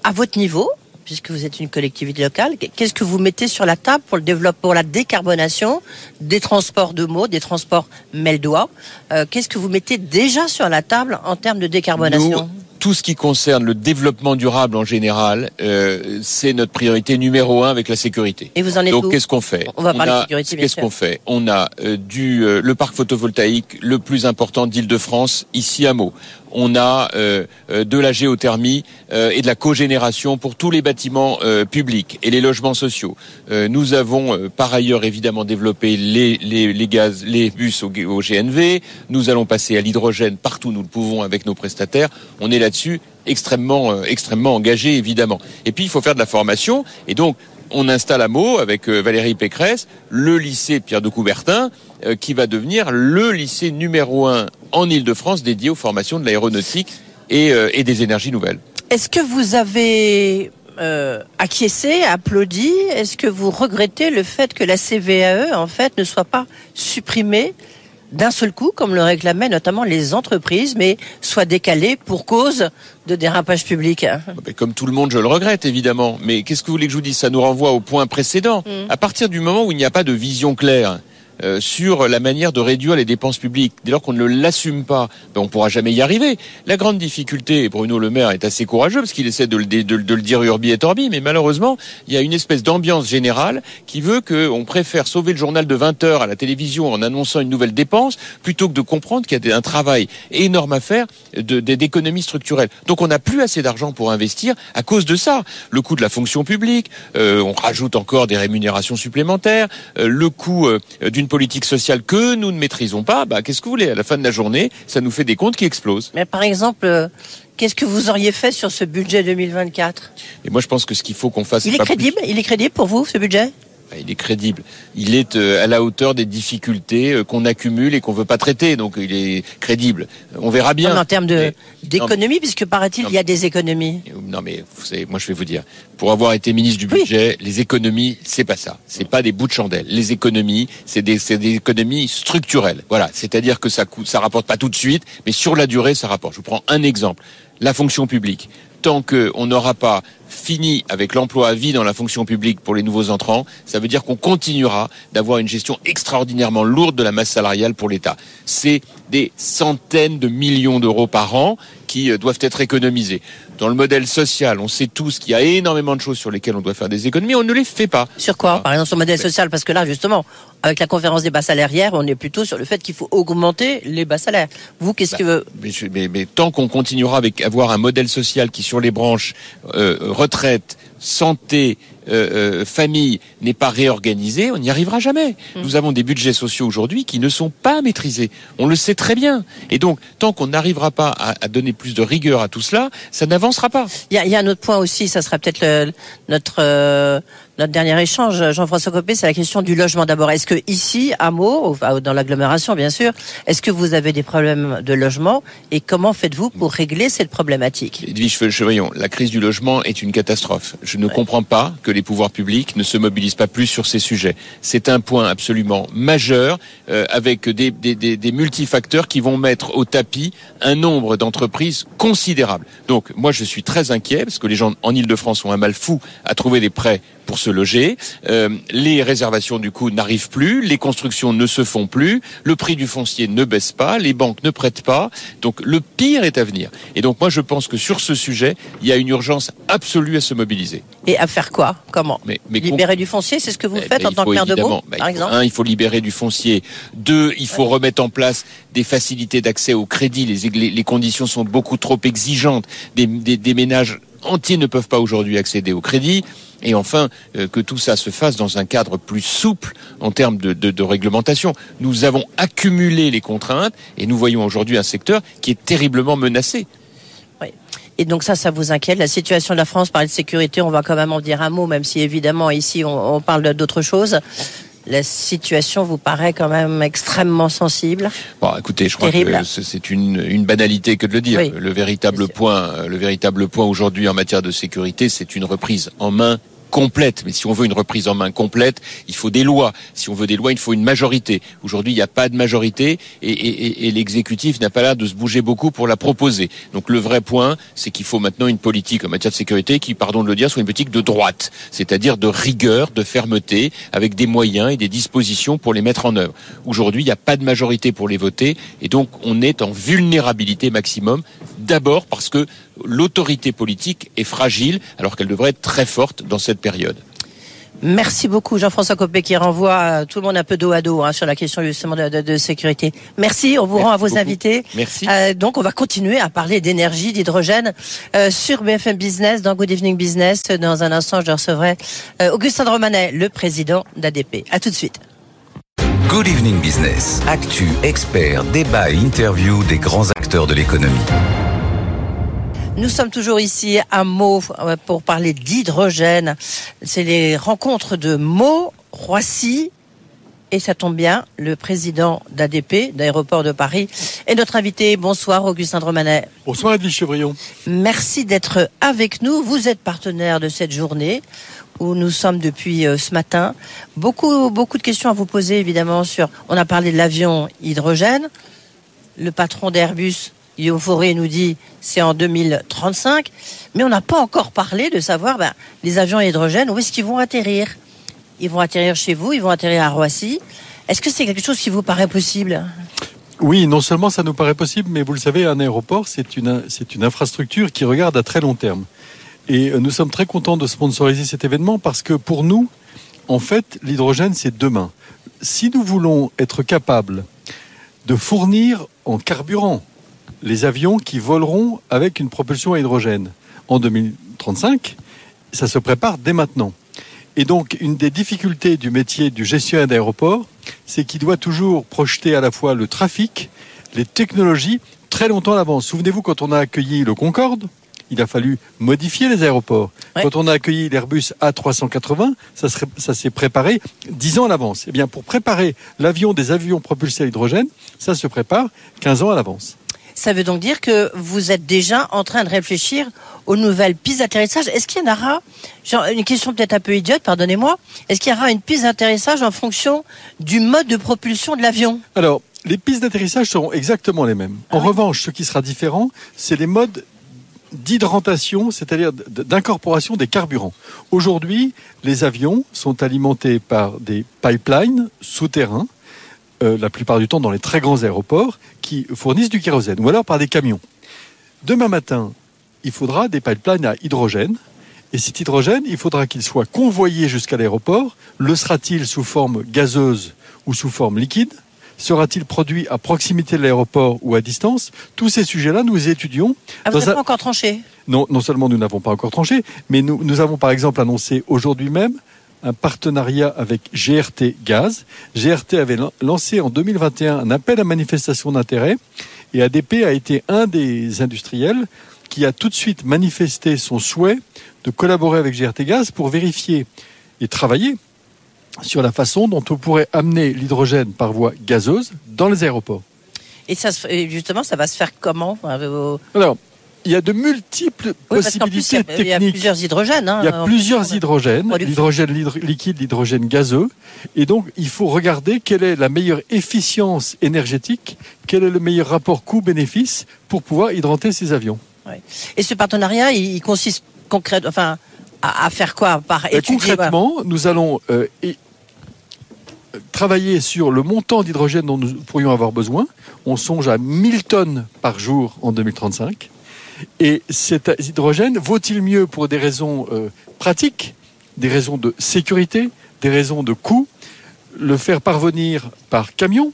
à votre niveau, puisque vous êtes une collectivité locale, qu'est-ce que vous mettez sur la table pour le développement, pour la décarbonation des transports de mots, des transports meldois Euh, Qu'est-ce que vous mettez déjà sur la table en termes de décarbonation? Nous, tout ce qui concerne le développement durable en général, euh, c'est notre priorité numéro un avec la sécurité. Et vous en êtes Donc qu'est-ce qu'on fait On va parler de sécurité, Qu'est-ce qu'on fait On a euh, du euh, le parc photovoltaïque le plus important d'Île-de-France ici à Meaux. On a euh, euh, de la géothermie euh, et de la cogénération pour tous les bâtiments euh, publics et les logements sociaux. Euh, nous avons euh, par ailleurs évidemment développé les, les, les gaz, les bus au, GNV. Nous allons passer à l'hydrogène partout où nous le pouvons avec nos prestataires. On est là-dessus extrêmement euh, extrêmement engagé évidemment. Et puis il faut faire de la formation et donc on installe à Meaux avec euh, Valérie Pécresse le lycée Pierre de Coubertin euh, qui va devenir le lycée numéro un en Île-de-France dédié aux formations de l'aéronautique et, euh, des énergies nouvelles. Est-ce que vous avez acquiescé, applaudi? Est-ce que vous regrettez le fait que la CVAE, en fait, ne soit pas supprimée? D'un seul coup, comme le réclamaient notamment les entreprises, mais soit décalée pour cause de dérapage public Mais Comme tout le monde, je le regrette évidemment. Mais qu'est-ce que vous voulez que je vous dise? Ça nous renvoie au point précédent. Mm. À partir du moment où il n'y a pas de vision claire, euh, sur la manière de réduire les dépenses publiques. Dès lors qu'on ne l'assume pas, ben on pourra jamais y arriver. La grande difficulté, Bruno Le Maire est assez courageux parce qu'il essaie de le, de, de le, dire urbi et orbi, mais malheureusement, il y a une espèce d'ambiance générale qui veut qu'on préfère sauver le journal de 20 heures à la télévision en annonçant une nouvelle dépense plutôt que de comprendre qu'il y a un travail énorme à faire d'économie structurelle. Donc on n'a plus assez d'argent pour investir à cause de ça. Le coût de la fonction publique, euh, on rajoute encore des rémunérations supplémentaires, euh, le coût euh, d'une politique sociale que nous ne maîtrisons pas. Bah, qu'est-ce que vous voulez? À la fin de la journée, ça nous fait des comptes qui explosent. Mais par exemple, Qu'est-ce que vous auriez fait sur ce budget 2024 Et moi, je pense que ce qu'il faut qu'on fasse. Il est crédible. Il est crédible pour vous ce budget? Il est crédible. Il est euh, à la hauteur des difficultés euh, qu'on accumule et qu'on veut pas traiter. Donc il est crédible. On verra bien. en termes d'économie, puisque paraît-il, il y a des économies. Non, mais vous savez, moi je vais vous dire, pour avoir été ministre du budget, les économies, c'est pas ça. C'est pas des bouts de chandelle. Les économies, c'est des, des économies structurelles. Voilà. C'est-à-dire que ça coûte, ça rapporte pas tout de suite, mais sur la durée, ça rapporte. Je vous prends un exemple. La fonction publique tant qu'on n'aura pas fini avec l'emploi à vie dans la fonction publique pour les nouveaux entrants, ça veut dire qu'on continuera d'avoir une gestion extraordinairement lourde de la masse salariale pour l'État. C'est des centaines de millions d'euros par an qui euh, doivent être économisés. Dans le modèle social, on sait tous qu'il y a énormément de choses sur lesquelles on doit faire des économies, on ne les fait pas. Sur quoi Par exemple sur le modèle social, parce que là, justement, avec la conférence des bas salaires hier, on est plutôt sur le fait qu'il faut augmenter les bas salaires. Vous, qu'est-ce bah, que... Mais, mais, tant qu'on continuera avec avoir un modèle social qui, sur les branches euh, retraite, santé, euh, euh, famille n'est pas réorganisée, on n'y arrivera jamais. Mmh. Nous avons des budgets sociaux aujourd'hui qui ne sont pas maîtrisés. On le sait très bien. Et donc, tant qu'on n'arrivera pas à, donner plus de rigueur à tout cela, ça n'avancera pas. Il y, a, un autre point aussi, ça sera peut-être notre euh, notre dernier échange, Jean-François Copé, c'est la question du logement d'abord. Est-ce que ici, à Meaux, dans l'agglomération bien sûr, est-ce que vous avez des problèmes de logement et comment faites-vous pour régler cette problématique? Edwige Chevrillon, la crise du logement est une catastrophe. Je ne comprends pas que les pouvoirs publics ne se mobilisent pas plus sur ces sujets. C'est un point absolument majeur euh, avec des, des, des, des multifacteurs qui vont mettre au tapis un nombre d'entreprises considérable. Donc moi je suis très inquiet parce que les gens en Ile-de-France ont un mal fou à trouver des prêts pour se loger. Euh, les réservations du coup n'arrivent plus, les constructions ne se font plus, le prix du foncier ne baisse pas, les banques ne prêtent pas. Donc le pire est à venir. Et donc moi je pense que sur ce sujet, il y a une urgence absolue à se mobiliser. Et à faire quoi? Comment? Mais, Libérer du foncier, c'est ce que vous eh faites ben, en tant que maire de Meaux, par exemple? Un, il faut libérer du foncier. Deux, il faut remettre en place des facilités d'accès au crédit. Les, les, conditions sont beaucoup trop exigeantes. Des, des, des ménages entiers ne peuvent pas aujourd'hui accéder au crédit et enfin euh, que tout ça se fasse dans un cadre plus souple en termes de, réglementation. Nous avons accumulé les contraintes et nous voyons aujourd'hui un secteur qui est terriblement menacé. Oui. Et donc ça, ça vous inquiète. La situation de la France par de sécurité, on va quand même en dire un mot, même si évidemment ici on, on parle d'autres choses la situation vous paraît quand même extrêmement sensible. Bon, écoutez, je crois que c'est une, une, banalité que de le dire. le véritable point, le véritable point aujourd'hui en matière de sécurité, c'est une reprise en main complète. Mais si on veut une reprise en main complète, il faut des lois. Si on veut des lois, il faut une majorité. Aujourd'hui, il n'y a pas de majorité et, l'exécutif n'a pas l'air de se bouger beaucoup pour la proposer. Donc le vrai point, c'est qu'il faut maintenant une politique en matière de sécurité qui, pardon de le dire, soit une politique de droite, c'est-à-dire de rigueur, de fermeté, avec des moyens et des dispositions pour les mettre en œuvre. Aujourd'hui, il n'y a pas de majorité pour les voter et donc on est en vulnérabilité maximum. D'abord parce que l'autorité politique est fragile alors qu'elle devrait être très forte dans cette période. Merci beaucoup Jean-François Copé qui renvoie tout le monde un peu dos à dos hein, sur la question justement de, sécurité. Merci, on vous rend à vos invités. Merci. Euh, donc on va continuer à parler d'énergie, d'hydrogène euh, sur BFM Business, dans Good Evening Business. Dans un instant, je recevrai euh, Augustin Romanet, le président d'ADP. À tout de suite. Good Evening Business. Actu, expert, débat et interview des grands acteurs de l'économie. Nous sommes toujours ici à Meaux euh, pour parler d'hydrogène. C'est les rencontres de Meaux, Roissy, et ça tombe bien, le président d'ADP, d'Aéroport de Paris, est notre invité. Bonsoir, Augustin Dromanet. Bonsoir, Edwige Chevrillon. Merci d'être avec nous. Vous êtes partenaire de cette journée où nous sommes depuis euh, ce matin. Beaucoup, beaucoup de questions à vous poser, évidemment, sur, on a parlé de l'avion hydrogène. Le patron d'Airbus Euphorie nous dit c'est en 2035, mais on n'a pas encore parlé de savoir ben, les avions à hydrogène, où est-ce qu'ils vont atterrir? Ils vont atterrir chez vous, ils vont atterrir à Roissy. Est-ce que c'est quelque chose qui vous paraît possible? Oui, non seulement ça nous paraît possible, mais vous le savez, un aéroport, c'est une, c'est une infrastructure qui regarde à très long terme. Et nous sommes très contents de sponsoriser cet événement parce que pour nous, en fait, l'hydrogène, c'est demain. Si nous voulons être capables de fournir en carburant les avions qui voleront avec une propulsion à hydrogène en 2035, ça se prépare dès maintenant. Et donc, une des difficultés du métier du gestionnaire d'aéroport, c'est qu'il doit toujours projeter à la fois le trafic, les technologies, très longtemps à l'avance. Souvenez-vous, quand on a accueilli le Concorde, il a fallu modifier les aéroports. Quand on a accueilli l'Airbus A380, ça, ça s'est préparé dix ans à l'avance. Eh bien, pour préparer l'avion des avions propulsés à l'hydrogène, ça se prépare 15 ans à l'avance. Ça veut donc dire que vous êtes déjà en train de réfléchir aux nouvelles pistes d'atterrissage. Est-ce qu'il y en aura, genre, une question peut-être un peu idiote, pardonnez-moi, est-ce qu'il y aura une piste d'atterrissage en fonction du mode de propulsion de l'avion? Alors, les pistes d'atterrissage seront exactement les mêmes. En ah revanche, ce qui sera différent, c'est les modes d'hydratation, c'est-à-dire d'incorporation des carburants. Aujourd'hui, les avions sont alimentés par des pipelines souterrains euh, la plupart du temps dans les très grands aéroports, qui fournissent du kérosène, ou alors par des camions. Demain matin, il faudra des pipelines à hydrogène, et cet hydrogène, il faudra qu'il soit convoyé jusqu'à l'aéroport. Le sera-t-il sous forme gazeuse ou sous forme liquide? Sera-t-il produit à proximité de l'aéroport ou à distance? Tous ces sujets-là, nous étudions. Ah, vous n'avez pas encore tranché? Non, non seulement nous n'avons pas encore tranché, mais nous, nous avons par exemple annoncé aujourd'hui même un partenariat avec GRT Gaz. GRT avait lancé en 2021 un appel à manifestation d'intérêt et ADP a été un des industriels qui a tout de suite manifesté son souhait de collaborer avec GRT Gaz pour vérifier et travailler sur la façon dont on pourrait amener l'hydrogène par voie gazeuse dans les aéroports. Et ça, justement, ça va se faire comment Alors, il y a de multiples possibilités techniques. Il y a plusieurs hydrogènes. Hein, il y a plusieurs hydrogènes, l'hydrogène liquide, l'hydrogène gazeux. Et donc, il faut regarder quelle est la meilleure efficience énergétique, quel est le meilleur rapport coût-bénéfice pour pouvoir hydrater ces avions. Et ce partenariat, il consiste concrètement, enfin, à, faire quoi par euh, Concrètement, nous allons euh, travailler sur le montant d'hydrogène dont nous pourrions avoir besoin. On songe à 1000 tonnes par jour en 2035. Et cet hydrogène vaut-il mieux pour des raisons euh, pratiques, des raisons de sécurité, des raisons de coût, le faire parvenir par camion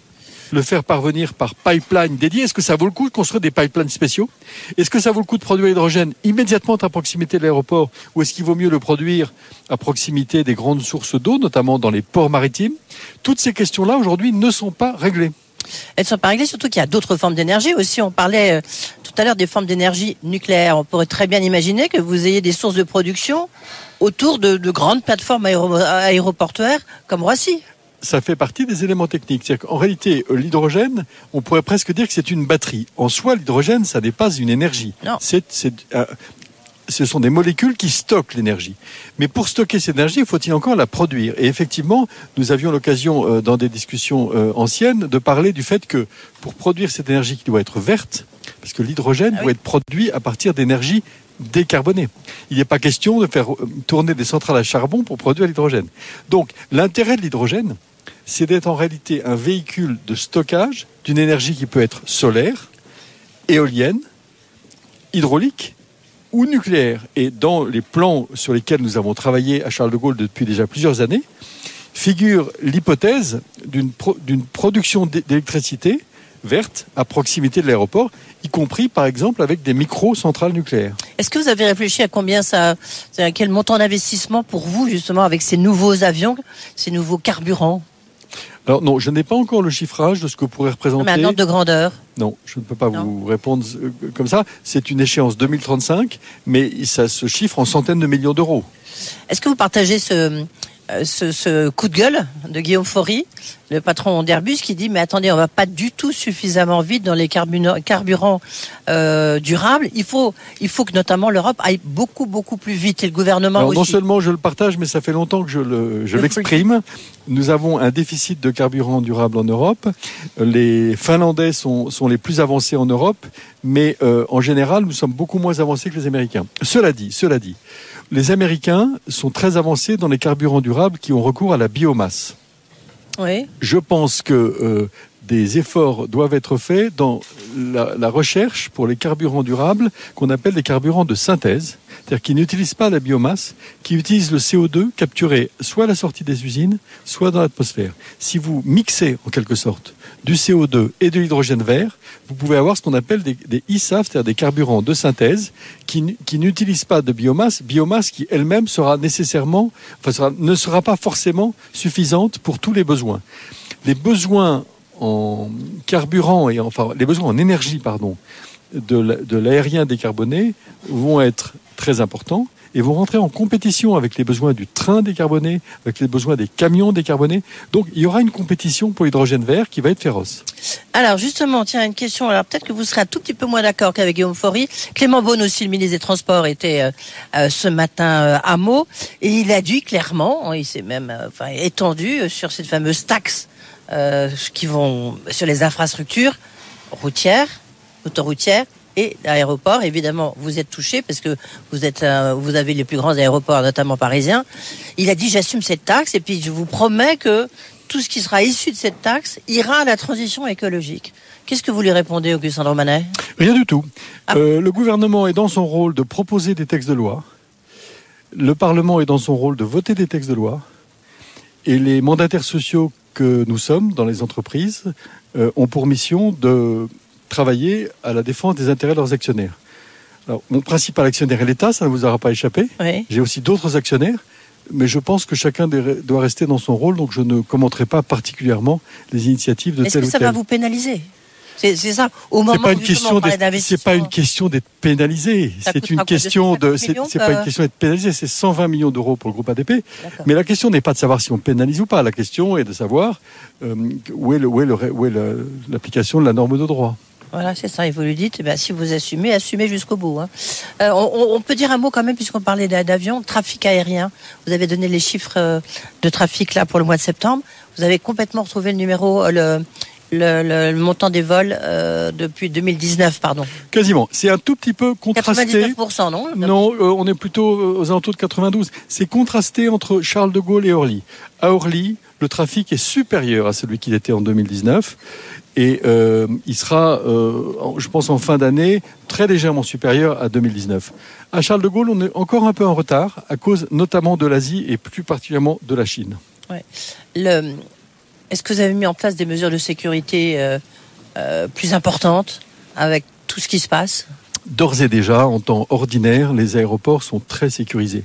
le faire parvenir par pipeline dédié? Est-ce que ça vaut le coup de construire des pipelines spéciaux? Est-ce que ça vaut le coup de produire l'hydrogène immédiatement à proximité de l'aéroport Ou est-ce qu'il vaut mieux le produire à proximité des grandes sources d'eau, notamment dans les ports maritimes? Toutes ces questions-là, aujourd'hui, ne sont pas réglées. Elles ne sont pas réglées, surtout qu'il y a d'autres formes d'énergie aussi. On parlait euh, tout à l'heure des formes d'énergie nucléaire. On pourrait très bien imaginer que vous ayez des sources de production autour de, grandes plateformes aéroportuaires comme Roissy ça fait partie des éléments techniques. En réalité, euh, l'hydrogène, on pourrait presque dire que c'est une batterie. En soi, l'hydrogène, ça n'est pas une énergie. C'est, euh, ce sont des molécules qui stockent l'énergie. Mais pour stocker cette énergie, faut-il encore la produire? Et effectivement, nous avions l'occasion, euh, dans des discussions euh, anciennes, de parler du fait que pour produire cette énergie qui doit être verte, parce que l'hydrogène ah doit être produit à partir d'énergie décarbonée. Il n'est pas question de faire euh, tourner des centrales à charbon pour produire l'hydrogène. Donc l'intérêt de l'hydrogène, c'est d'être en réalité un véhicule de stockage d'une énergie qui peut être solaire, éolienne, hydraulique ou nucléaire. Et dans les plans sur lesquels nous avons travaillé à Charles de Gaulle depuis déjà plusieurs années, figure l'hypothèse d'une production d'électricité verte à proximité de l'aéroport, y compris par exemple avec des micro-centrales nucléaires. Est-ce que vous avez réfléchi à combien ça, à quel montant d'investissement pour vous justement avec ces nouveaux avions, ces nouveaux carburants? Alors non, je n'ai pas encore le chiffrage de ce que pourrait représenter. Mais un ordre de grandeur Non, je ne peux pas vous répondre euh, comme ça. C'est une échéance 2035, mais ça se chiffre en centaines de millions d'euros. Est-ce que vous partagez ce, euh, ce, coup de gueule de Guillaume Faury, le patron d'Airbus, qui dit mais attendez, on va pas du tout suffisamment vite dans les carburants, euh, durables. Il faut, il faut que notamment l'Europe aille beaucoup beaucoup plus vite et le gouvernement aussi. Non seulement je le partage, mais ça fait longtemps que je l'exprime. Nous avons un déficit de carburant durable en Europe. Les Finlandais sont, sont les plus avancés en Europe, mais euh, en général, nous sommes beaucoup moins avancés que les Américains. Cela dit, cela dit les Américains sont très avancés dans les carburants durables qui ont recours à la biomasse. Oui. Je pense que euh, des efforts doivent être faits dans la, la recherche pour les carburants durables qu'on appelle des carburants de synthèse, c'est-à-dire qui n'utilisent pas la biomasse, qui utilisent le CO2 capturé soit à la sortie des usines, soit dans l'atmosphère. Si vous mixez en quelque sorte du CO2 et de l'hydrogène vert, vous pouvez avoir ce qu'on appelle des, ISAF, c'est-à-dire des carburants de synthèse qui, n'utilisent pas de biomasse, biomasse qui elle-même sera nécessairement, ne sera pas forcément suffisante pour tous les besoins. Les besoins en carburant et enfin les besoins en énergie pardon de l'aérien décarboné vont être très importants et vont rentrer en compétition avec les besoins du train décarboné, avec les besoins des camions décarbonés. Donc il y aura une compétition pour l'hydrogène vert qui va être féroce. Alors justement, tiens, une question. Alors peut-être que vous serez un tout petit peu moins d'accord qu'avec Guillaume Faury. Clément Beaune aussi, le ministre des Transports, était euh, euh, ce matin euh, à Meaux et il a dit clairement, il s'est même enfin, étendu sur cette fameuse taxe qui vont sur les infrastructures routières, autoroutières et aéroports. Évidemment, vous êtes touché parce que vous êtes, euh, vous avez les plus grands aéroports, notamment parisiens. Il a dit j'assume cette taxe et puis je vous promets que tout ce qui sera issu de cette taxe ira à la transition écologique. Qu'est-ce que vous lui répondez, Augustin Romanet Rien du tout. Euh, le gouvernement est dans son rôle de proposer des textes de loi. Le Parlement est dans son rôle de voter des textes de loi. Et les mandataires sociaux que nous sommes dans les entreprises euh, ont pour mission de travailler à la défense des intérêts de leurs actionnaires. Alors, mon principal actionnaire est l'État, ça ne vous aura pas échappé. Oui. J'ai aussi d'autres actionnaires, mais je pense que chacun doit rester dans son rôle, donc je ne commenterai pas particulièrement les initiatives de Est-ce tel que ou ça tel. va vous pénaliser? C'est ça. Au moment pas où une question c'est pas une question d'être pénalisé. C'est une question de, 250 c'est, pas euh, une question d'être pénalisé. C'est 120 millions d'euros pour le groupe ADP. Mais la question n'est pas de savoir si on pénalise ou pas. La question est de savoir euh, où est, le, où est, le, où est le- l'application de la norme de droit. Voilà, c'est ça. Et vous lui dites, eh ben, si vous assumez, assumez jusqu'au bout. hein. Euh, on, on peut dire un mot quand même, puisqu'on parlait d'a- d'avion, trafic aérien. Vous avez donné les chiffres euh, de trafic là pour le mois de septembre. Vous avez complètement retrouvé le numéro, euh, le, le, le- le montant des vols euh, depuis 2019, pardon. Quasiment. C'est un tout petit peu contrasté. 99%, non? Non, euh, on est plutôt aux alentours de 92. C'est contrasté entre Charles de Gaulle et Orly. À Orly, le trafic est supérieur à celui qu'il était en 2019. Et euh, il sera, euh, je pense, en fin d'année, très légèrement supérieur à 2019. À Charles de Gaulle, on est encore un peu en retard, à cause notamment de l'Asie et plus particulièrement de la Chine. Ouais. Le- Est-ce que vous avez mis en place des mesures de sécurité euh, euh, plus importantes avec tout ce qui se passe? D'ores et déjà, en temps ordinaire, les aéroports sont très sécurisés.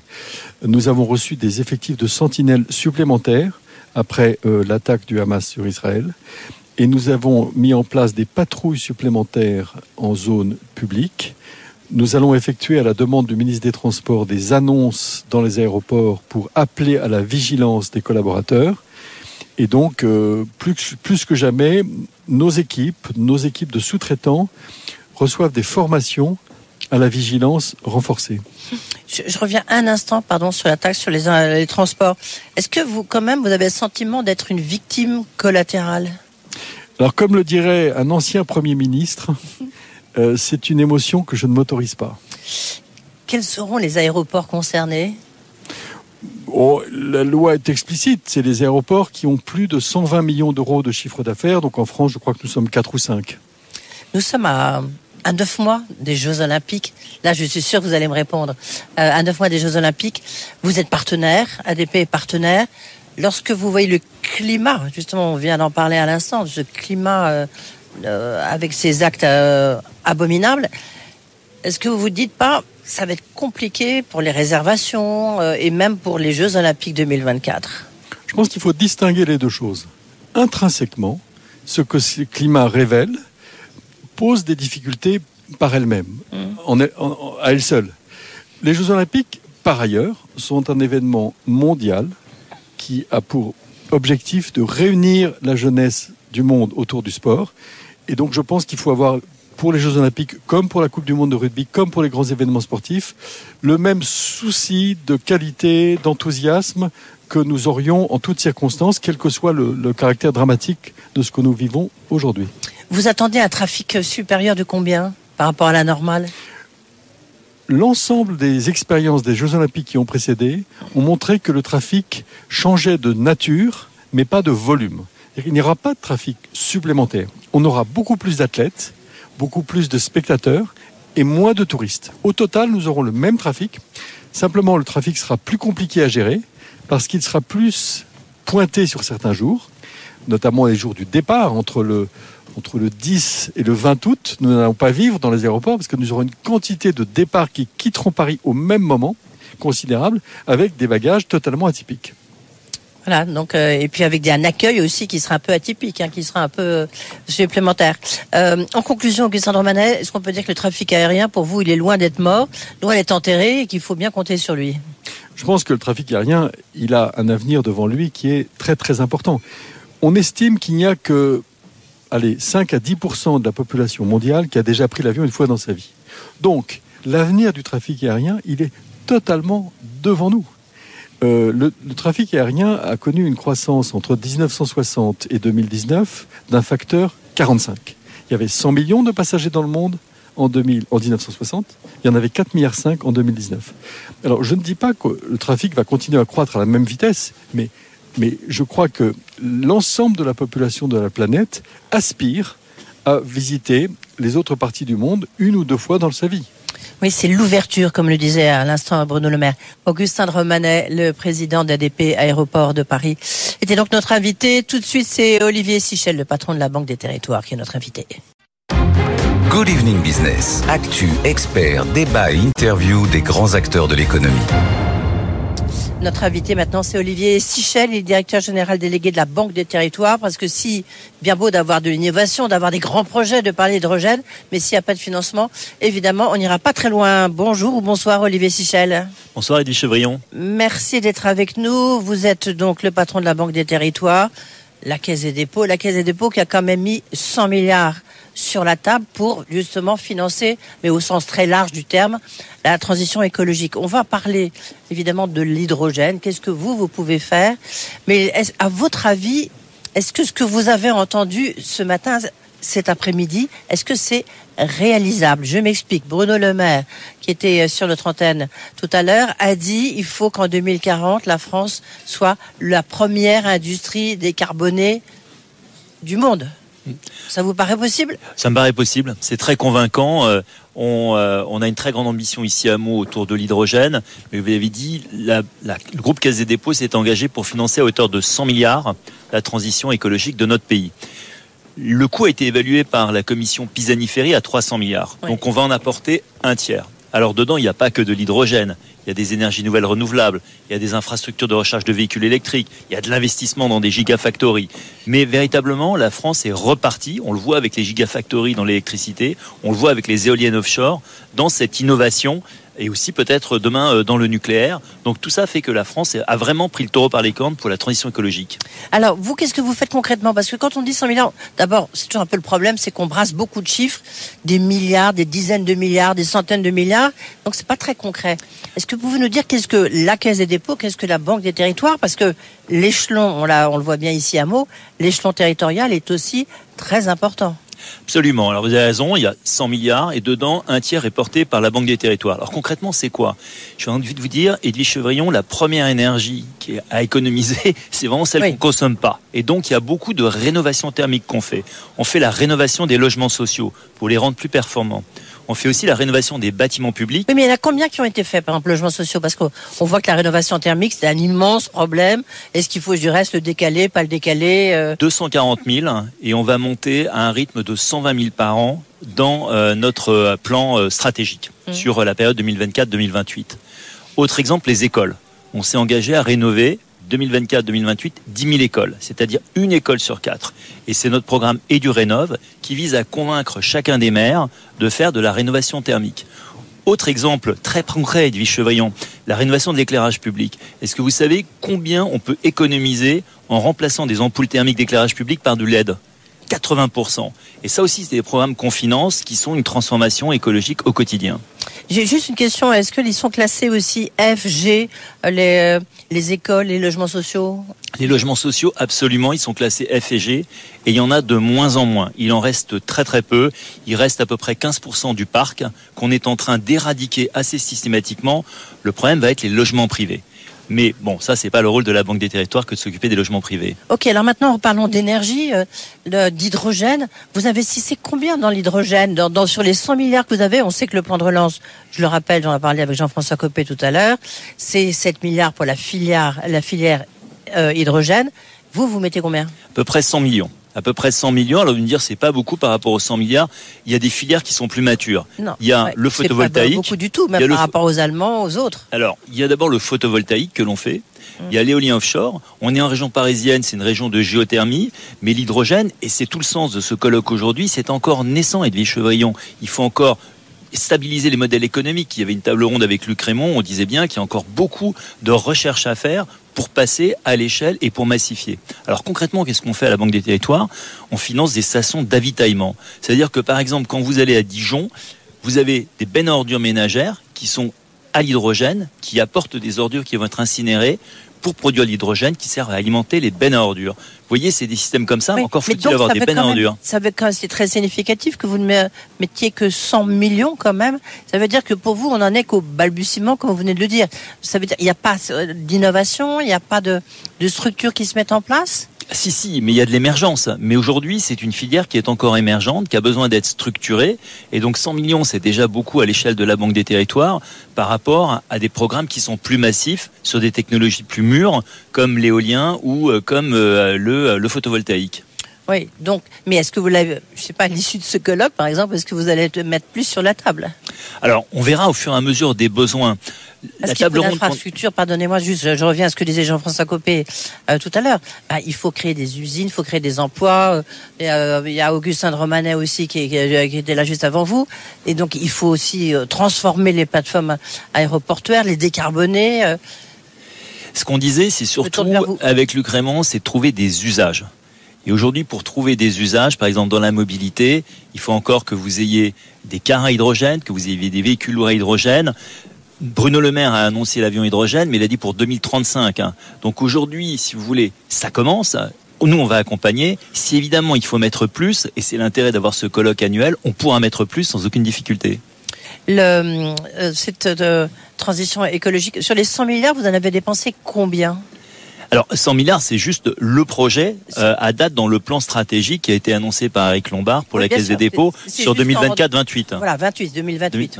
Nous avons reçu des effectifs de sentinelles supplémentaires après euh, l'attaque du Hamas sur Israël. Et nous avons mis en place des patrouilles supplémentaires en zone publique. Nous allons effectuer à la demande du ministre des Transports des annonces dans les aéroports pour appeler à la vigilance des collaborateurs. Et donc, euh, plus, plus que jamais, nos équipes, nos équipes de sous-traitants reçoivent des formations à la vigilance renforcée. je, je reviens un instant, pardon, sur la taxe sur les, euh, les transports. Est-ce que vous, quand même, vous avez le sentiment d'être une victime collatérale? Alors, comme le dirait un ancien Premier ministre, *laughs* euh, c'est une émotion que je ne m'autorise pas. Quels seront les aéroports concernés? Oh, la loi est explicite, c'est les aéroports qui ont plus de 120 millions d'euros de chiffre d'affaires. Donc en France, je crois que nous sommes 4 ou 5. Nous sommes à, à 9 mois des Jeux Olympiques. Là, je suis sûr que vous allez me répondre. Euh, à 9 mois des Jeux Olympiques, vous êtes partenaire, ADP est partenaire. Lorsque vous voyez le climat, justement, on vient d'en parler à l'instant, ce climat euh, euh, avec ces actes euh, abominables, est-ce que vous vous dites pas, ça va être compliqué pour les réservations et même pour les Jeux Olympiques 2024 Je pense qu'il faut distinguer les deux choses. Intrinsèquement, ce que ce climat révèle pose des difficultés par en- en- à elles seules. Les Jeux Olympiques, par ailleurs, sont un événement mondial qui a pour objectif de réunir la jeunesse du monde autour du sport. Et donc, je pense qu'il faut avoir, pour les Jeux Olympiques, comme pour la Coupe du Monde de rugby, comme pour les grands événements sportifs, le même souci de qualité, d'enthousiasme que nous aurions en toutes circonstances, quel que soit le, caractère dramatique de ce que nous vivons aujourd'hui. Vous attendez un trafic supérieur de combien par rapport à la normale? L'ensemble des expériences des Jeux Olympiques qui ont précédé ont montré que le trafic changeait de nature mais pas de volume. Il n'y aura pas de trafic supplémentaire. On aura beaucoup plus d'athlètes, beaucoup plus de spectateurs et moins de touristes. Au total, nous aurons le même trafic. Simplement, le trafic sera plus compliqué à gérer parce qu'il sera plus pointé sur certains jours, notamment les jours du départ entre le, entre le 10 et le 20 août. Nous n'allons pas vivre dans les aéroports parce que nous aurons une quantité de départs qui quitteront Paris au même moment, considérable, avec des bagages totalement atypiques. Voilà, donc euh, et puis avec un accueil aussi qui sera un peu atypique, hein, qui sera un peu euh, supplémentaire. Euh, en conclusion, Augustin Romanet, est-ce qu'on peut dire que le trafic aérien, pour vous, il est loin d'être mort, loin d'être enterré, et qu'il faut bien compter sur lui? Je pense que le trafic aérien, il a un avenir devant lui qui est très très important. On estime qu'il n'y a que allez, 5 à 10% de la population mondiale qui a déjà pris l'avion une fois dans sa vie. Donc, l'avenir du trafic aérien, il est totalement devant nous. Euh, le, trafic aérien a connu une croissance entre 1960 et 2019 d'un facteur 45. Il y avait 100 millions de passagers dans le monde en, 2000, en 1960. Il y en avait 4,5 milliards en 2019. Alors, je ne dis pas que le trafic va continuer à croître à la même vitesse, mais, mais je crois que l'ensemble de la population de la planète aspire à visiter les autres parties du monde une ou deux fois dans sa vie. Oui, c'est l'ouverture, comme le disait à l'instant Bruno Le Maire. Augustin de Romanet, le président d'ADP Aéroport de Paris, était donc notre invité. Tout de suite, c'est Olivier Sichel, le patron de la Banque des Territoires, qui est notre invité. Good Evening Business. Actu, expert, débat et interview des grands acteurs de l'économie. Notre invité maintenant, c'est Olivier Sichel, il est directeur général délégué de la Banque des Territoires, parce que si, bien beau d'avoir de l'innovation, d'avoir des grands projets, de parler d'hydrogène, mais s'il n'y a pas de financement, évidemment, on n'ira pas très loin. Bonjour ou bonsoir Olivier Sichel. Bonsoir Edith Chevrillon. Merci d'être avec nous. Vous êtes donc le patron de la Banque des Territoires, la Caisse des dépôts, la Caisse des dépôts qui a quand même mis 100 milliards sur la table pour justement financer, mais au sens très large du terme, la transition écologique. On va parler évidemment de l'hydrogène. Qu'est-ce que vous, vous pouvez faire? Mais à votre avis, est-ce que ce que vous avez entendu ce matin, cet après-midi, est-ce que c'est réalisable? Je m'explique. Bruno Le Maire, qui était sur notre antenne tout à l'heure, a dit il faut qu'en 2040, la France soit la première industrie décarbonée du monde. Ça vous paraît possible? Ça me paraît possible. C'est très convaincant. Euh, on, euh, on, a une très grande ambition ici à Meaux autour de l'hydrogène. Mais vous l'avez dit, la, la, le groupe Caisse des dépôts s'est engagé pour financer à hauteur de 100 milliards la transition écologique de notre pays. Le coût a été évalué par la commission Pisani-Ferry à 300 milliards. Oui. Donc on va en apporter un tiers. Alors dedans, il n'y a pas que de l'hydrogène. Il y a des énergies nouvelles renouvelables, il y a des infrastructures de recharge de véhicules électriques, il y a de l'investissement dans des gigafactories. Mais véritablement, la France est repartie, on le voit avec les gigafactories dans l'électricité, on le voit avec les éoliennes offshore, dans cette innovation et aussi peut-être demain euh, dans le nucléaire. Donc tout ça fait que la France a vraiment pris le taureau par les cornes pour la transition écologique. Alors vous, qu'est-ce que vous faites concrètement? Parce que quand on dit 100 milliards, d'abord, c'est toujours un peu le problème, c'est qu'on brasse beaucoup de chiffres, des milliards, des dizaines de milliards, des centaines de milliards. Donc c'est pas très concret. Est-ce que vous pouvez nous dire qu'est-ce que la Caisse des dépôts, qu'est-ce que la Banque des territoires? Parce que l'échelon, on, on le voit bien ici à Meaux, l'échelon territorial est aussi très important. Absolument. Alors vous avez raison, il y a 100 milliards et dedans, un tiers est porté par la Banque des Territoires. Alors concrètement, c'est quoi? Je suis envie de vous dire, Edwige Chevrillon, la première énergie qui est à économiser, *laughs* c'est vraiment celle oui. qu'on consomme pas. Et donc, il y a beaucoup de rénovation thermique qu'on fait. On fait la rénovation des logements sociaux pour les rendre plus performants. On fait aussi la rénovation des bâtiments publics. Oui, mais il y en a combien qui ont été faits, par exemple, logements sociaux Parce qu'on voit que la rénovation thermique, c'est un immense problème. Est-ce qu'il faut, du reste, le décaler, pas le décaler euh... 240 000 et on va monter à un rythme de 120 000 par an dans euh, notre plan euh, stratégique mmh. sur la période 2024-2028. Autre exemple, les écoles. On s'est engagé à rénover 2024-2028 10 000 écoles, c'est-à-dire une école sur quatre. Et c'est notre programme EduRénov qui vise à convaincre chacun des maires de faire de la rénovation thermique. Autre exemple très concret, Edwige Chevrillon, la rénovation de l'éclairage public. Est-ce que vous savez combien on peut économiser en remplaçant des ampoules thermiques d'éclairage public par du LED? 80%. Et ça aussi, c'est des programmes qu'on finance qui sont une transformation écologique au quotidien. J'ai juste une question. Est-ce qu'ils sont classés aussi F, G, les, les écoles, les logements sociaux? Les logements sociaux, absolument, ils sont classés F et G. Et il y en a de moins en moins. Il en reste très très peu. Il reste à peu près 15% du parc qu'on est en train d'éradiquer assez systématiquement. Le problème va être les logements privés. Mais bon, ça, c'est pas le rôle de la Banque des Territoires que de s'occuper des logements privés. Ok, alors maintenant, parlons d'énergie, euh, d'hydrogène. Vous investissez combien dans l'hydrogène? Dans, Sur les 100 milliards que vous avez, on sait que le plan de relance, je le rappelle, j'en ai parlé avec Jean-François Copé tout à l'heure, c'est 7 milliards pour la filière, la filière euh, hydrogène. Vous, vous mettez combien? À peu près 100 millions à peu près 100 millions. Alors, vous me dire, c'est pas beaucoup par rapport aux 100 milliards. Il y a des filières qui sont plus matures. Non, il y a le photovoltaïque. Pas beaucoup du tout, même par rapport aux Allemands, aux autres. Alors, il y a d'abord le photovoltaïque que l'on fait. Il y a l'éolien offshore. On est en région parisienne, c'est une région de géothermie, mais l'hydrogène, et c'est tout le sens de ce colloque aujourd'hui, c'est encore naissant, Edwige Chevrillon. Il faut encore stabiliser les modèles économiques. Il y avait une table ronde avec Luc Raymond, on disait bien qu'il y a encore beaucoup de recherche à faire pour passer à l'échelle et pour massifier. Alors concrètement, qu'est-ce qu'on fait à la Banque des Territoires? On finance des stations d'avitaillement. C'est-à-dire que par exemple, quand vous allez à Dijon, vous avez des bennes ordures ménagères qui sont à l'hydrogène, qui apportent des ordures qui vont être incinérées pour produire l'hydrogène qui sert à alimenter les bennes à ordures. Vous voyez, c'est des systèmes comme ça, encore faut-il avoir des bennes à ordures. Ça veut c'est très significatif que vous ne mettiez que 100 millions quand même. Ça veut dire que pour vous, on n'en est qu'au balbutiement, comme vous venez de le dire. Ça veut dire qu'il n'y a pas d'innovation, il n'y a pas de, de structure qui se met en place? Si, si, mais il y a de l'émergence. Mais aujourd'hui, c'est une filière qui est encore émergente, qui a besoin d'être structurée. Et donc 100 millions, c'est déjà beaucoup à l'échelle de la Banque des Territoires par rapport à des programmes qui sont plus massifs sur des technologies plus mûres, comme l'éolien ou euh, comme euh, le, le photovoltaïque. Oui, donc, mais est-ce que vous l'avez, je sais pas, à l'issue de ce colloque, par exemple, est-ce que vous allez mettre plus sur la table? Alors, on verra au fur et à mesure des besoins. La table ronde. L'infrastructure, pardonnez-moi, juste, je, reviens à ce que disait Jean-François Copé euh, tout à l'heure. Bah, il faut créer des usines, il faut créer des emplois. Il y a, il y a Augustin de Romanet aussi qui, qui, était là juste avant vous. Et donc, il faut aussi euh, transformer les plateformes aéroportuaires, les décarboner. Euh. Ce qu'on disait, c'est surtout avec Luc Raymond, c'est trouver des usages. Et aujourd'hui, pour trouver des usages, par exemple dans la mobilité, il faut encore que vous ayez des cars à hydrogène, que vous ayez des véhicules lourds à hydrogène. Bruno Le Maire a annoncé l'avion hydrogène, mais il a dit pour 2035. Hein. Donc aujourd'hui, si vous voulez, ça commence. Nous, on va accompagner. Si évidemment il faut mettre plus, et c'est l'intérêt d'avoir ce colloque annuel, on pourra mettre plus sans aucune difficulté. Le, euh, cette euh, transition écologique, sur les 100 milliards, vous en avez dépensé combien? Alors 100 milliards, c'est juste le projet euh, à date dans le plan stratégique qui a été annoncé par Eric Lombard pour la Caisse des dépôts sur 2024-28. Voilà, 28, 2028.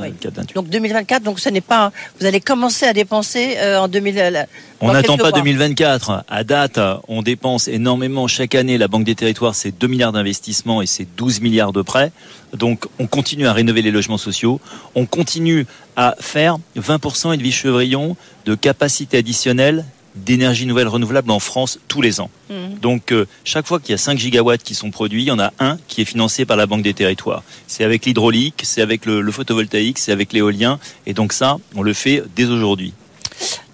Donc 2024, donc ce n'est pas. Vous allez commencer à dépenser euh, en 2000. Euh, on n'attend pas 2024. À date, on dépense énormément chaque année. La Banque des Territoires, c'est 2 milliards d'investissements et c'est 12 milliards de prêts. Donc on continue à rénover les logements sociaux. On continue à faire 20% et de vie chevrillon de capacité additionnelle d'énergie nouvelle renouvelable en France tous les ans. Mmh. Donc euh, chaque fois qu'il y a 5 gigawatts qui sont produits, il y en a un qui est financé par la Banque des Territoires. C'est avec l'hydraulique, c'est avec le, photovoltaïque, c'est avec l'éolien. Et donc ça, on le fait dès aujourd'hui.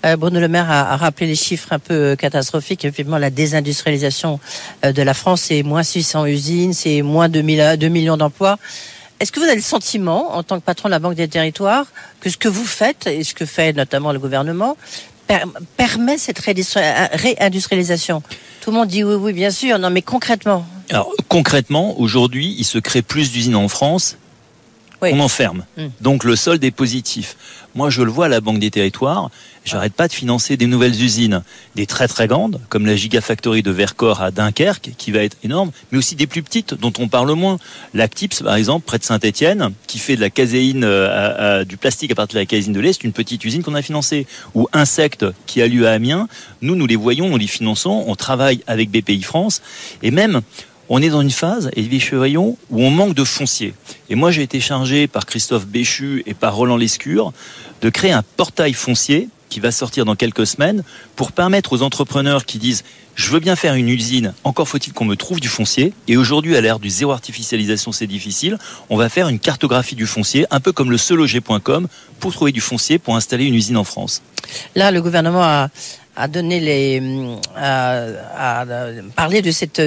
Euh, Bruno Le Maire a, rappelé les chiffres un peu euh, catastrophiques. Effectivement, la désindustrialisation de la France, c'est moins 600 usines, c'est moins 2, 2 millions d'emplois. Est-ce que vous avez le sentiment, en tant que patron de la Banque des Territoires, que ce que vous faites, et ce que fait notamment le gouvernement, permet cette réindustrialisation Tout le monde dit oui, oui, bien sûr. Non, mais concrètement Alors, concrètement, aujourd'hui, il se crée plus d'usines en France on enferme. Hmm. Donc le solde est positif. Moi, je le vois à la Banque des Territoires, j'arrête pas de financer des nouvelles usines, des très très grandes, comme la Gigafactory de Vercors à Dunkerque, qui va être énorme, mais aussi des plus petites, dont on parle moins. L'Actips, par exemple, près de Saint-Etienne, qui fait de la caséine, euh, du plastique à partir de la caséine de l'Est, une petite usine qu'on a financée. Ou Insectes, qui a lieu à Amiens, nous, nous les voyons, nous les finançons, on travaille avec BPI France, et même, on est dans une phase, Edwige Chevrillon, où on manque de foncier. Et moi, j'ai été chargé par Christophe Béchu et par Roland Lescure de créer un portail foncier qui va sortir dans quelques semaines pour permettre aux entrepreneurs qui disent je veux bien faire une usine, encore faut-il qu'on me trouve du foncier. Et aujourd'hui, à l'ère du zéro artificialisation, c'est difficile. On va faire une cartographie du foncier, un peu comme le seloger.com, pour trouver du foncier pour installer une usine en France. Là, le gouvernement a, a donné les, à, parler de cette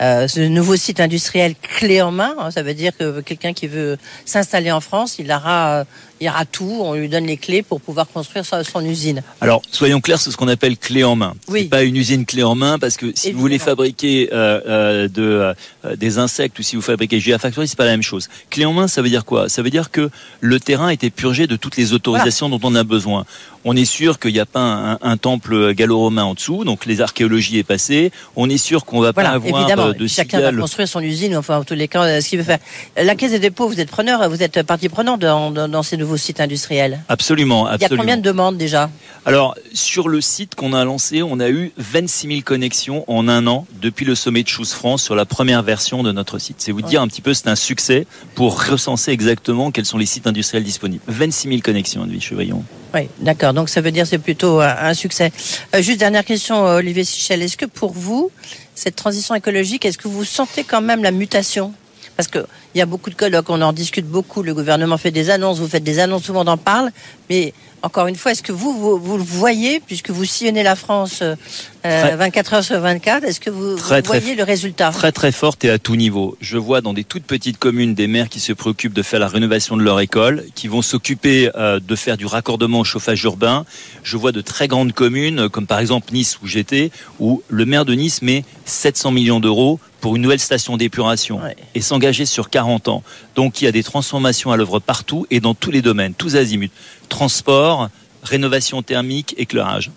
euh, ce nouveau site industriel clé en main. Ça veut dire que quelqu'un qui veut s'installer en France, il aura, il aura tout. On lui donne les clés pour pouvoir construire son, son usine. Alors, soyons clairs, c'est ce qu'on appelle clé en main. Oui. C'est pas une usine clé en main parce que si vous voulez fabriquer euh, euh, de, euh, des insectes ou si vous fabriquez Gigafactory, c'est pas la même chose. Clé en main, ça veut dire quoi? Ça veut dire que le terrain était purgé de toutes les autorisations dont on a besoin. On est sûr qu'il n'y a pas un, un temple gallo-romain en dessous, donc les archéologies est passée. On est sûr qu'on va Voilà, pas avoir de Chacun va cigales. construire son usine, enfin, en tous les cas, euh, ce qu'il veut faire. La Caisse des dépôts, vous êtes preneur, vous êtes partie prenante dans, dans, dans ces nouveaux sites industriels. Absolument, Il y a combien de demandes déjà? Alors, sur le site qu'on a lancé, on a eu 26 000 connexions en un an depuis le sommet de Choose France sur la première version de notre site. C'est vous dire un petit peu, c'est un succès pour recenser exactement quels sont les sites industriels disponibles. 26 000 connexions, Edwige Chevaillon. Oui, d'accord. Donc ça veut dire c'est plutôt un, un succès. Euh, juste dernière question, euh, Olivier Sichel. Est-ce que pour vous, cette transition écologique, est-ce que vous sentez quand même la mutation? Parce que il y a beaucoup de colloques, on en discute beaucoup. Le gouvernement fait des annonces, vous faites des annonces, tout le monde en parle. Mais encore une fois, est-ce que vous, vous, vous le voyez, puisque vous sillonnez la France euh, Très- 24 heures sur 24, est-ce que vous, Très, vous très voyez le résultat? Très très forte et à tout niveau. Je vois dans des toutes petites communes des maires qui se préoccupent de faire la rénovation de leur école, qui vont s'occuper euh, de faire du raccordement au chauffage urbain. Je vois de très grandes communes, euh, comme par exemple Nice où j'étais, où le maire de Nice met 700 millions d'euros pour une nouvelle station d'épuration et s'engager sur 40 ans. Donc il y a des transformations à l'œuvre partout et dans tous les domaines, tous azimuts. Transport, rénovation thermique, éclairage.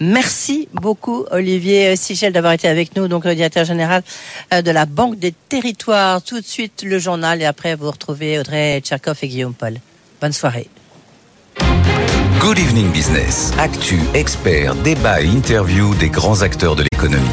Merci beaucoup, Olivier Sichel, d'avoir été avec nous, donc le directeur général euh, de la Banque des Territoires. Tout de suite, le journal, et après, vous retrouvez Audrey Tcherkov et Guillaume Paul. Bonne soirée. Good Evening Business. Actu, experts, débat et interview des grands acteurs de l'économie.